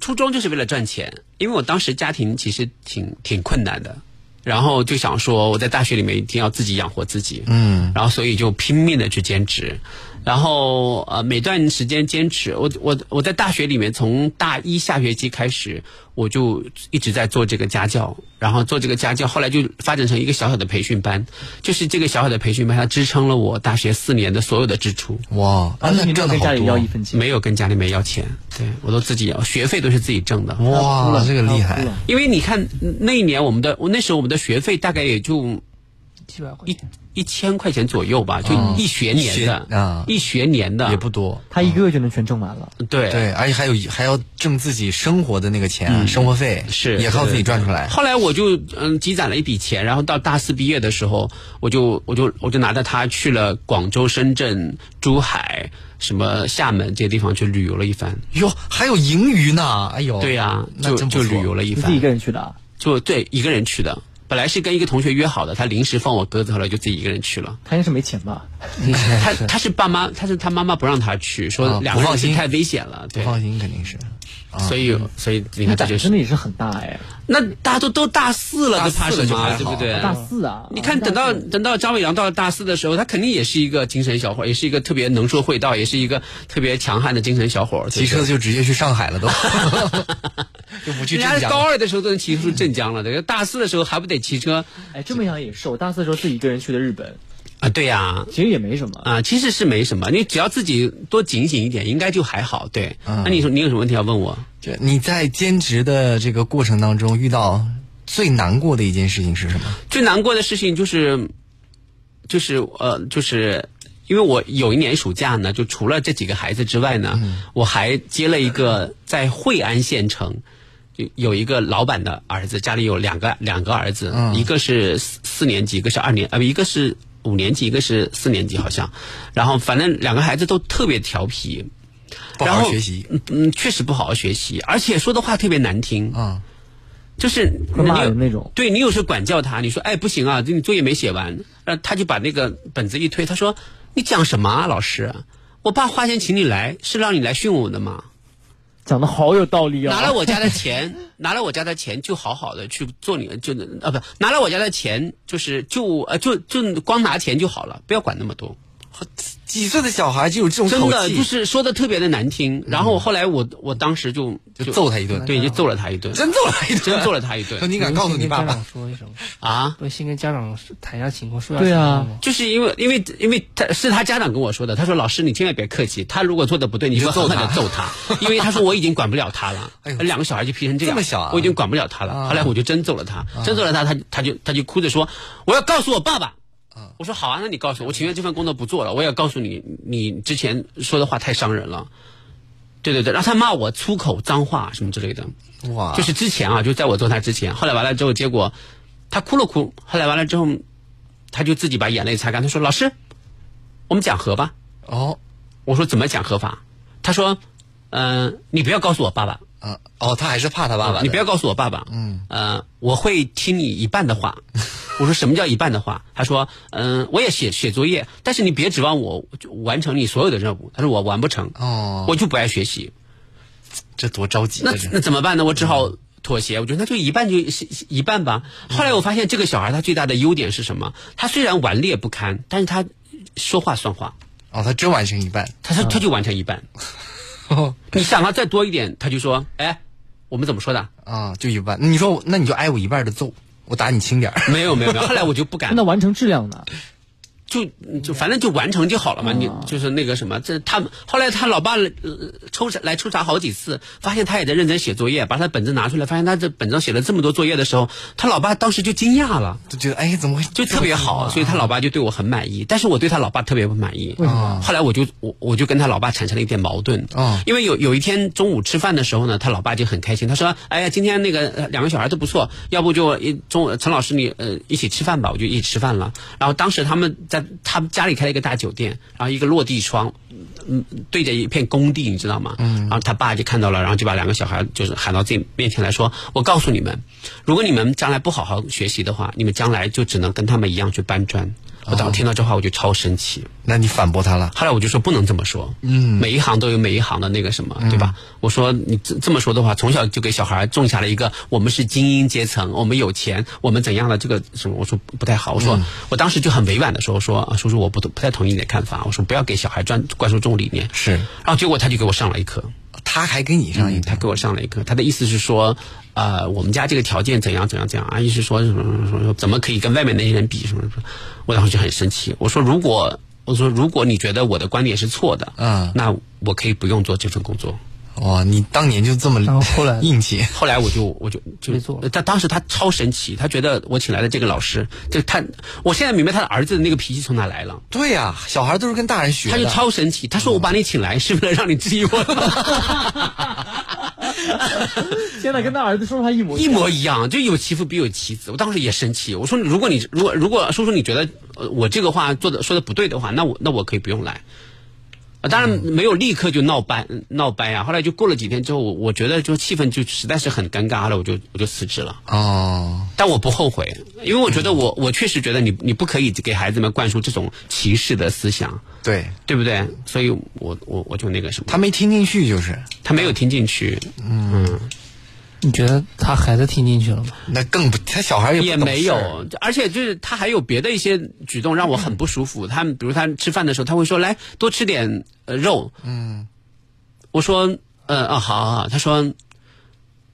初中就是为了赚钱，因为我当时家庭其实挺挺困难的，然后就想说我在大学里面一定要自己养活自己，嗯，然后所以就拼命的去兼职，然后呃每段时间坚持，我我我在大学里面从大一下学期开始，我就一直在做这个家教，然后做这个家教，后来就发展成一个小小的培训班，就是这个小小的培训班，它支撑了我大学四年的所有的支出。哇，当时你没有挣的好跟家里要一，分钱，没有跟家里面要钱，对我都自己要，学费都是自己挣的。哇，这个厉害了，因为你看那一年我们的，我那时候我们的学费大概也就七百块一钱，一千块钱左右吧，就一学年的，一学啊一学年的也不多。他一个月就能全挣完了。对对，而且还有还要挣自己生活的那个钱啊，生活费是也靠自己赚出来。后来我就嗯积攒了一笔钱，然后到大四毕业的时候，我就我就我就拿着它去了广州、深圳、珠海、什么厦门这些地方去旅游了一番。哟，还有盈余呢！哎呦，对呀、就就旅游了一番自己一，个人去的啊？就对一个人去的。本来是跟一个同学约好的，他临时放我鸽子，后来就自己一个人去了。他应该是没钱吧？他他是爸妈，他是他妈妈不让他去，说啊两个不放心人去太危险了，对，不放心肯定是。所以所以你看这就是真的也是很大哎，那大家都都大四了，大都怕什么对不对？大四啊！你看，等到等到张伟阳到了大四的时候，他肯定也是一个精神小伙，也是一个特别能说会道，也是一个特别强悍的精神小伙。骑车就直接去上海了都，就不去人家高。二的时候都能骑出镇江了，这个大四的时候还不得骑车哎，这么想也是，我大四的时候自己一个人去的日本，啊？对呀、其实也没什么。啊，其实是没什么，你只要自己多警醒一点，应该就还好。对，嗯那你说你有什么问题要问我？就你在兼职的这个过程当中遇到最难过的一件事情是什么？最难过的事情就是，就是呃，就是因为我有一年暑假呢，就除了这几个孩子之外呢，我还接了一个在惠安县城。有有一个老板的儿子，家里有两个两个儿子，嗯一个是四四年级，一个是二年，呃，一个是五年级，一个是四年级，好像。然后反正两个孩子都特别调皮，不好然后好学习嗯嗯，确实不好好学习，而且说的话特别难听。啊，就是你有人那种对你有时候管教他，你说哎不行啊，这你作业没写完，然后他就把那个本子一推，他说你讲什么啊，老师？我爸花钱请你来是让你来训我的吗？讲的好有道理啊！拿了我家的钱，拿了我家的钱就好好的去做你就能啊不拿了我家的钱就是就呃就就光拿钱就好了，不要管那么多。几岁的小孩就有这种真的就是说的特别的难听，然后后来我我当时就就揍他一顿。对，就揍了他一顿，真揍了他一顿，真揍了他一顿。说。你敢告诉你爸爸？跟家长？说一声，啊，不先跟家长谈一下情况，说一下对啊。情况就是因为因为因为他是他家长跟我说的，他说老师你千万别客气，他如果做的不对，你就就揍狠狠他地揍他，因为他说我已经管不了他了。哎呦，两个小孩就劈成这样，这么小啊？我已经管不了他了。啊。后来我就真揍了他，真揍了他，他他就他就哭着说我要告诉我爸爸。啊我说好啊，那你告诉我，我情愿这份工作不做了，我也告诉你，你之前说的话太伤人了。对对对，然后他骂我粗口脏话什么之类的，哇，就是之前啊，就在我做他之前，后来完了之后，结果他哭了哭，后来完了之后，他就自己把眼泪擦干，他说：“老师，我们讲和吧。”哦，我说怎么讲和法？他说：“嗯、你不要告诉我爸爸，嗯，哦，他还是怕他爸爸的，你不要告诉我爸爸，嗯，呃，我会听你一半的话。我说什么叫一半的话？他说，嗯、我也写写作业，但是你别指望我完成你所有的任务。他说我完不成，哦，我就不爱学习。这多着急那那怎么办呢？我只好妥协。我觉得那就一半就一一半吧。后来我发现这个小孩他最大的优点是什么？他虽然顽劣不堪，但是他说话算话。哦，他真完成一半，他他他就完成一半。你想他再多一点，他就说：“哎，我们怎么说的？啊，就一半。你说，那你就挨我一半的揍，我打你轻点儿。没有没有没有。后来我就不敢那完成质量呢？就就反正就完成就好了嘛。你就是那个什么，这他后来他老爸呃抽查来抽查好几次，发现他也在认真写作业，把他本子拿出来，发现他这本子上写了这么多作业的时候，他老爸当时就惊讶了，就觉得哎，怎么会就特别好，所以他老爸就对我很满意。但是我对他老爸特别不满意。为什么？后来我就我我就跟他老爸产生了一点矛盾。哦因为有有一天中午吃饭的时候呢，他老爸就很开心，他说：“哎呀，今天那个呃两个小孩都不错，要不就一中午陈老师你呃一起吃饭吧。”我就一起吃饭了。然后当时他们在他们家里开了一个大酒店，然后一个落地窗，嗯，对着一片工地，你知道吗？嗯。然后他爸就看到了，然后就把两个小孩就是喊到自己面前来说：“我告诉你们，如果你们将来不好好学习的话，你们将来就只能跟他们一样去搬砖。”我当时听到这话，我就超生气。那你反驳他了？后来我就说不能这么说，嗯，每一行都有每一行的那个什么，对吧？我说你这这么说的话，从小就给小孩种下了一个我们是精英阶层，我们有钱，我们怎样的这个什么？我说不太好。我说、我当时就很委婉的说，我说啊叔叔，我不不太同意你的看法。我说不要给小孩灌灌输这种理念。是，然后结果他就给我上了一课，他还给你上一嗯他给我上了一课，他的意思是说，啊，我们家这个条件怎样怎样怎样，阿姨是说什么什么什么，怎么可以跟外面那些人比什么什么？我当时就很生气，我说如果我说如果你觉得我的观点是错的，嗯那我可以不用做这份工作。哇，你当年就这么然后后来硬气，后来我就我就就没做他当时他超神奇，他觉得我请来的这个老师，就他我现在明白他的儿子的那个脾气从哪来了。对呀、小孩都是跟大人学的。他就超神奇，他说我把你请来是为了让你质疑我。现在跟他儿子说出来一模一模一样，就有其父必有其子。我当时也生气，我说如果你如果如果叔叔你觉得呃我这个话做的说的不对的话，那我那我可以不用来。啊当然没有立刻就闹掰闹掰啊，后来就过了几天之后，我我觉得就气氛就实在是很尴尬，了我就我就辞职了。哦，但我不后悔，因为我觉得我我确实觉得你你不可以给孩子们灌输这种歧视的思想，对对不对？所以我我我就那个什么，他没听进去，就是他没有听进去，嗯，你觉得他孩子听进去了吗？那更不，他小孩也不也没有，而且就是他还有别的一些举动让我很不舒服。他们比如他吃饭的时候，他会说来多吃点呃肉，嗯，我说呃啊好好好，他说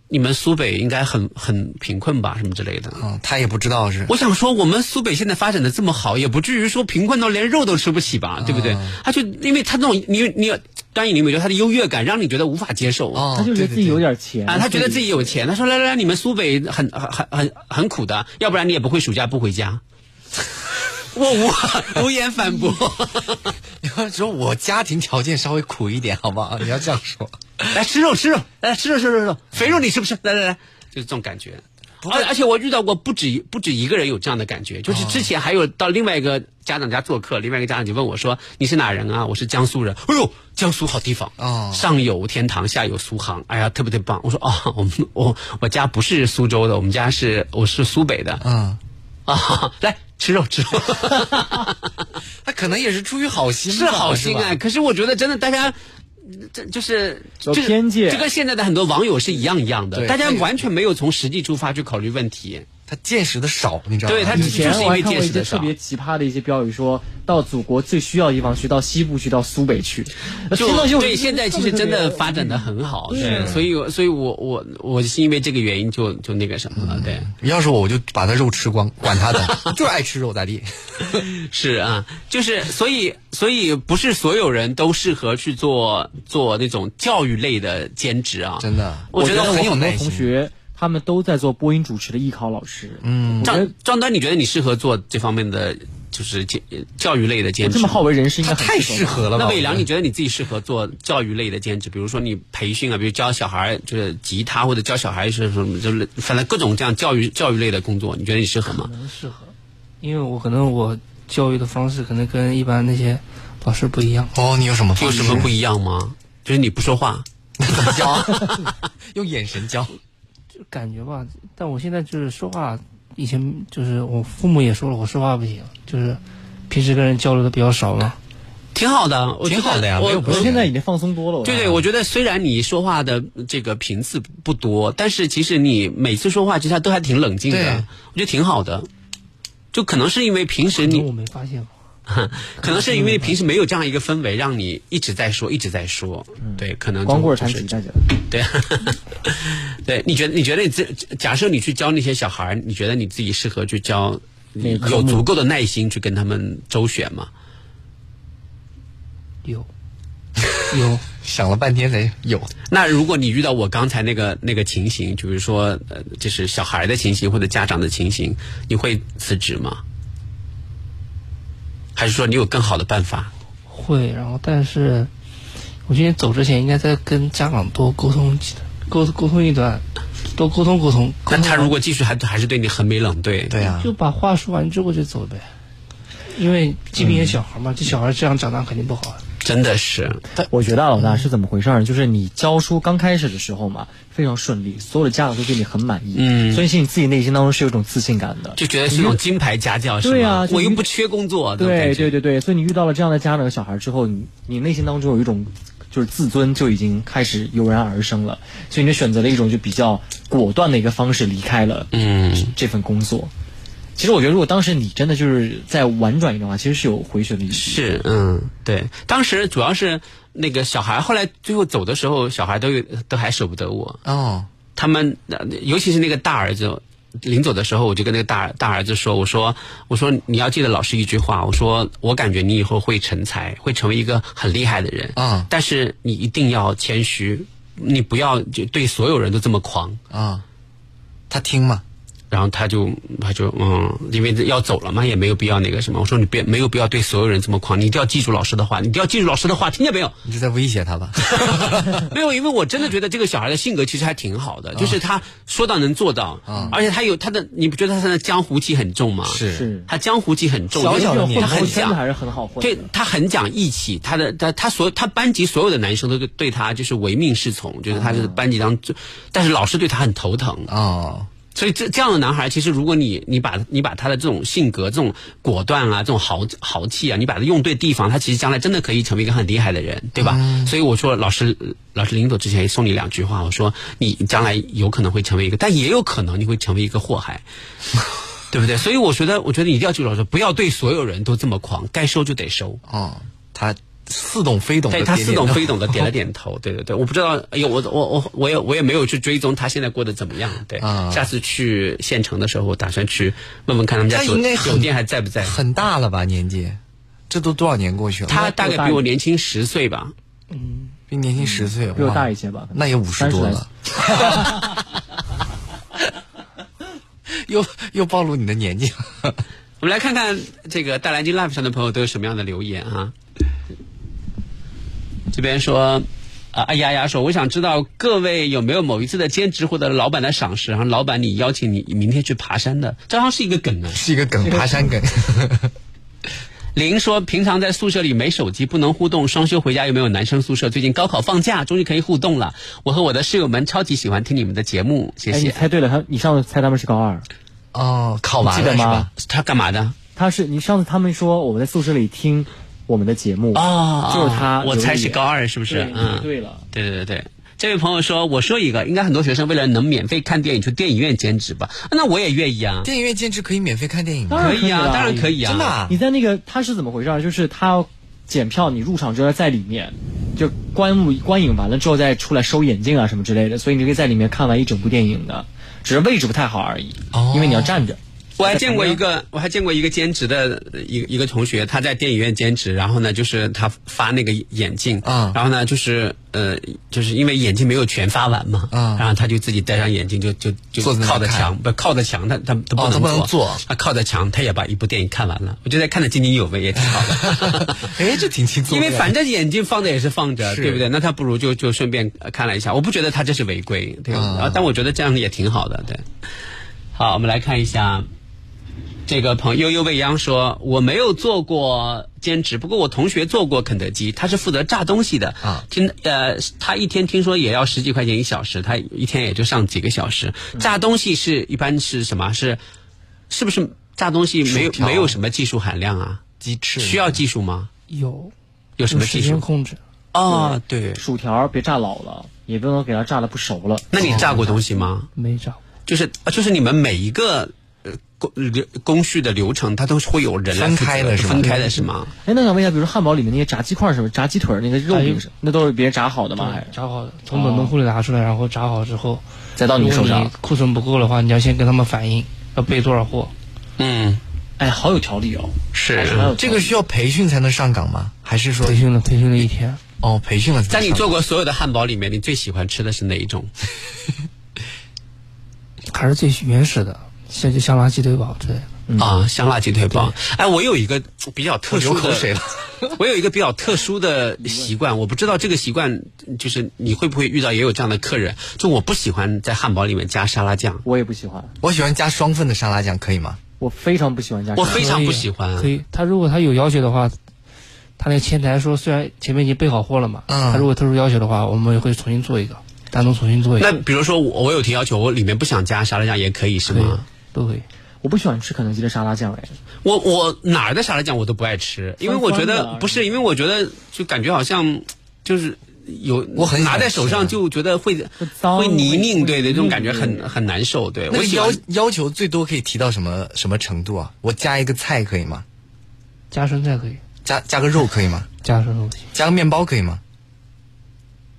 你们苏北应该很很贫困吧，什么之类的。嗯，他也不知道是。我想说，我们苏北现在发展的这么好，也不至于说贫困到连肉都吃不起吧，对不对？他就因为他那种你你端倪，你有没有觉得他的优越感让你觉得无法接受？哦他就觉得自己有点钱啊，他觉得自己有钱。他说：“来来来，你们苏北很很很很很苦的，要不然你也不会暑假不回家。”我无无言反驳。你要说我家庭条件稍微苦一点，好不好？你要这样说。来吃肉吃肉，来吃肉吃肉吃肉，肥肉你吃不吃？来来来，就是这种感觉。而而且我遇到过不止一不止一个人有这样的感觉，就是之前还有到另外一个家长家做客，另外一个家长就问我说：“你是哪人啊？”我是江苏人。哎呦，江苏好地方啊上有天堂，下有苏杭，哎呀，特别特别棒。我说哦，我们我我家不是苏州的，我们家是我是苏北的。嗯，啊，来吃肉吃肉 他可能也是出于好心，是好心哎啊。可是我觉得真的大家。这就是偏见就跟现在的很多网友是一样一样的，大家完全没有从实际出发去考虑问题。他见识的少，你知道吗？对他以前我还就是因为看过一些特见识的少。别奇葩的一些标语，说到祖国最需要的地方去，到西部去，到苏北去。就就对现在其实真的发展的很好，对，所以所以我我我是因为这个原因就就那个什么了，对，要是我，我就把他肉吃光，管他的，就是爱吃肉咋地？是啊，就是所以所以不是所有人都适合去做做那种教育类的兼职啊，真的，我觉得很有很多耐心。同学他们都在做播音主持的艺考老师。嗯，张张丹，你觉得你适合做这方面的就是教教育类的兼职？这么好为人师，应该很太适合了吧？那伟良，你觉得你自己适合做教育类的兼职？比如说你培训啊，比如教小孩就是吉他，或者教小孩是什么，就是反正各种这样教育教育类的工作，你觉得你适合吗可？能适合，因为我可能我教育的方式可能跟一般那些老师不一样。哦，你有什么有方式什么不一样吗？就是你不说话，怎么教？用眼神教。就感觉吧，但我现在就是说话，以前就是我父母也说了，我说话不行，就是平时跟人交流的比较少嘛。挺好的，我挺好的呀我没有不现在已经放松多了。对对，我觉得虽然你说话的这个频次不多，但是其实你每次说话其实还都还挺冷静的，我觉得挺好的。就可能是因为平时你我没发现吧。可能是因为平时没有这样一个氛围，让你一直在说，一直在说。对，可能就光棍儿就是弹吉他去了。对，对，你觉得你觉得你自假设你去教那些小孩儿，你觉得你自己适合去教，有足够的耐心去跟他们周旋吗？有，有，想了半天才有。那如果你遇到我刚才那个那个情形，比如说呃，就是小孩的情形或者家长的情形，你会辞职吗？还是说你有更好的办法？会，然后但是我觉得走之前应该再跟家长多沟通几沟沟通一段，多沟通沟通。沟通那他如果继续还还是对你横眉冷对，对啊，就把话说完之后就走呗，因为即便小孩嘛，这小孩这样长大肯定不好。真的是，我觉得啊老大是怎么回事儿呢？就是你教书刚开始的时候嘛，非常顺利，所有的家长都对你很满意，嗯。所以是你自己内心当中是有一种自信感的。就觉得是那种金牌家教，是吗？对啊我又不缺工作，对对对对，所以你遇到了这样的家长和小孩之后，你你内心当中有一种就是自尊就已经开始油然而生了，所以你就选择了一种就比较果断的一个方式离开了嗯。这份工作。其实我觉得，如果当时你真的就是再婉转一点的话，其实是有回旋的余地。是，嗯，对，当时主要是那个小孩，后来最后走的时候，小孩都有都还舍不得我。哦，他们呃尤其是那个大儿子，临走的时候，我就跟那个大大儿子说：“我说，我说你要记得老师一句话，我说我感觉你以后会成才，会成为一个很厉害的人。啊但是你一定要谦虚，你不要就对所有人都这么狂。啊，他听吗？然后他就他就嗯，因为要走了嘛，也没有必要那个什么。我说你别没有必要对所有人这么狂，你一定要记住老师的话，你一定要记住老师的话，听见没有？你是在威胁他吧？没有，因为我真的觉得这个小孩的性格其实还挺好的，就是他说到能做到，而且他有他的，你不觉得他的江湖气很重吗？是是，他江湖气很重，小小年纪他很讲还是很好混。对他很讲义气，他的他他所他班级所有的男生都对对他就是唯命是从，就是他是班级当中，但是老师对他很头疼。哦，所以这这样的男孩，其实如果你你把你把他的这种性格、这种果断啊、这种豪豪气啊，你把他用对地方，他其实将来真的可以成为一个很厉害的人，对吧？所以我说，老师老师临走之前送你两句话，我说你将来有可能会成为一个，但也有可能你会成为一个祸害。对不对？所以我觉得，我觉得你一定要记住老师，不要对所有人都这么狂，该收就得收。哦，他似懂非懂的对他似懂非懂的点了点头，对对对，我不知道，哎呦，我我我我也我也没有去追踪他现在过得怎么样，对，啊下次去县城的时候，我打算去问问看他们家酒他应该酒店还在不在。很大了吧年纪？这都多少年过去了？他大概比我年轻十岁吧，嗯比你年轻十岁，比我大一些吧，那也五十多30来了。又又暴露你的年纪了。我们来看看这个大蓝鲸 Live 上的朋友都有什么样的留言啊？这边说。啊，哎呀呀！说我想知道各位有没有某一次的兼职获得了老板的赏识，然后老板你邀请你明天去爬山的，这好像是一个梗啊。是一个梗，爬山梗。林说，平常在宿舍里没手机，不能互动。双休回家又没有男生宿舍，最近高考放假，终于可以互动了。我和我的室友们超级喜欢听你们的节目，谢哎，你谢。猜对了，他你上次猜他们是高二，哦，考完是吧？？他干嘛的？他是你上次他们说我们在宿舍里听我们的节目哦就是他，我猜是高二，是不是？对嗯，对了，对对对对。这位朋友说：“我说一个，应该很多学生为了能免费看电影去电影院兼职吧？那我也愿意啊，电影院兼职可以免费看电影吗？当然可以啊，当然可以啊，真的啊你在那个他是怎么回事啊？就是他要检票，你入场之后在里面就观目观影完了之后再出来收眼镜啊什么之类的，所以你可以在里面看完一整部电影的，只是位置不太好而已。哦因为你要站着。我还见过一个，我还见过一个兼职的呃一个一个同学，他在电影院兼职，然后呢，就是他发那个眼镜，啊然后呢，就是呃，就是因为眼镜没有全发完嘛，啊然后他就自己戴上眼镜就就就靠着墙，不靠着墙，他他他不能哦他能坐他靠着墙，他也把一部电影看完了，我觉得看得津津有味，也挺好的。哎，这挺轻松的。因为反正眼镜放着也是放着，对不对？那他不如就就顺便呃看了一下，我不觉得他这是违规，对吧？啊啊，但我觉得这样也挺好的，对。好，我们来看一下。这个朋友悠悠未央说：“我没有做过兼职，不过我同学做过肯德基，他是负责炸东西的啊。听呃，他一天听说也要十几块钱一小时，他一天也就上几个小时。炸东西是一般是什么？是是不是炸东西没有没有什么技术含量啊？鸡翅需要技术吗？有有什么技术？间控制？哦，对。薯条别炸老了，也不能给它炸的不熟了。那你炸过东西吗？没炸过。就是啊就是你们每一个呃工流工序的流程，它都是会有人来分开的是吗分开的是吗？哎，那想问一下，比如说汉堡里面那些炸鸡块什么、炸鸡腿儿那个肉饼，那都是别人炸好的吗？炸好的，从冷冻库里拿出来，然后炸好之后，再到你手上？库存不够的话，你要先跟他们反映要备多少货。嗯，哎，好有条理哦。是这个需要培训才能上岗吗？还是说培训了，培训了一天。哦，培训了在你做过所有的汉堡里面，你最喜欢吃的是哪一种？还是最原始的，像就香辣鸡腿堡之类的。啊，香辣鸡腿堡。哎，我有一个比较特殊的，流口水了 我有一个比较特殊的习惯，我不知道这个习惯就是你会不会遇到也有这样的客人，就我不喜欢在汉堡里面加沙拉酱，我也不喜欢，我喜欢加双份的沙拉酱，可以吗？我非常不喜欢加。我非常不喜欢。可以，他如果他有要求的话，他那个前台说虽然前面已经备好货了嘛，嗯他如果特殊要求的话，我们也会重新做一个，单独重新做一个，那比如说我我有提要求，我里面不想加沙拉酱也可以是吗？都可以。我不喜欢吃肯德基的沙拉酱，哎，我我哪儿的沙拉酱我都不爱吃，因为我觉酸酸的得不是，因为我觉得就感觉好像就是有我很拿在手上就觉得会脏会泥泞，对对，这种感觉很很难受。对我要要求最多可以提到什么什么程度啊？我加一个菜可以吗？加生菜可以，加加个肉可以吗？加生肉加个面包可以吗？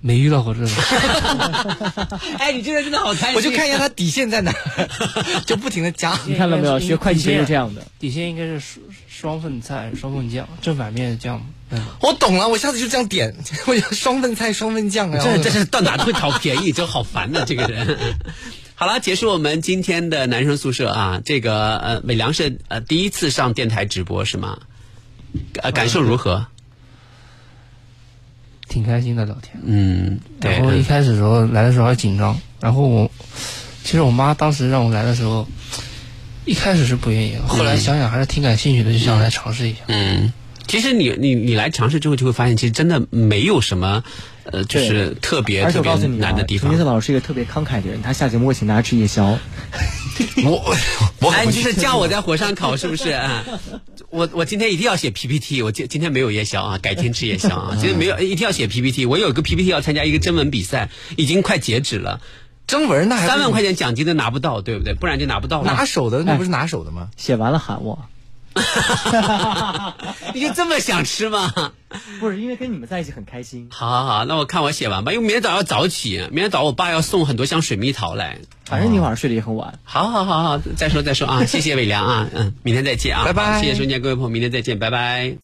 没遇到过这种。哎，你这个真的好贪心。我就看一下他底线在哪，就不停的加。你看到没有？学会计学是这样的。底线应该是双双份菜、双份酱，正反面酱。嗯，我懂了，我下次就这样点，我要双份菜、双份酱。这这是到哪都会讨便宜，就好烦的这个人。好了，结束我们今天的男生宿舍啊，这个呃，美良是呃第一次上电台直播是吗？呃，感受如何？挺开心的聊天。嗯，对然后一开始的时候来的时候还紧张，然后我其实我妈当时让我来的时候，一开始是不愿意，后来想想还是挺感兴趣的，就想来尝试一下。嗯，其实你你你来尝试之后，就会发现其实真的没有什么呃，就是特别特别而且我告诉你、啊，难的地方陈金。色老师是一个特别慷慨的人，他下节目会请大家吃夜宵。我我哎，你就是叫我在火上烤是不是？啊，我我今天一定要写 PPT，我今今天没有夜宵啊，改天吃夜宵啊。今天没有，一定要写 PPT。我有个 PPT 要参加一个征文比赛，已经快截止了，征文那还三万块钱奖金都拿不到，对不对？不然就拿不到了。拿手的，那不是拿手的吗？写完了喊我，你就这么想吃吗？不是因为跟你们在一起很开心。好好好，那我看我写完吧，因为明天早上要早起，明天早上我爸要送很多箱水蜜桃来。反正你晚上睡得也很晚。好好好好，再说再说啊，谢谢伟良啊，嗯，明天再见啊，拜拜谢谢收听各位朋友，明天再见，拜拜。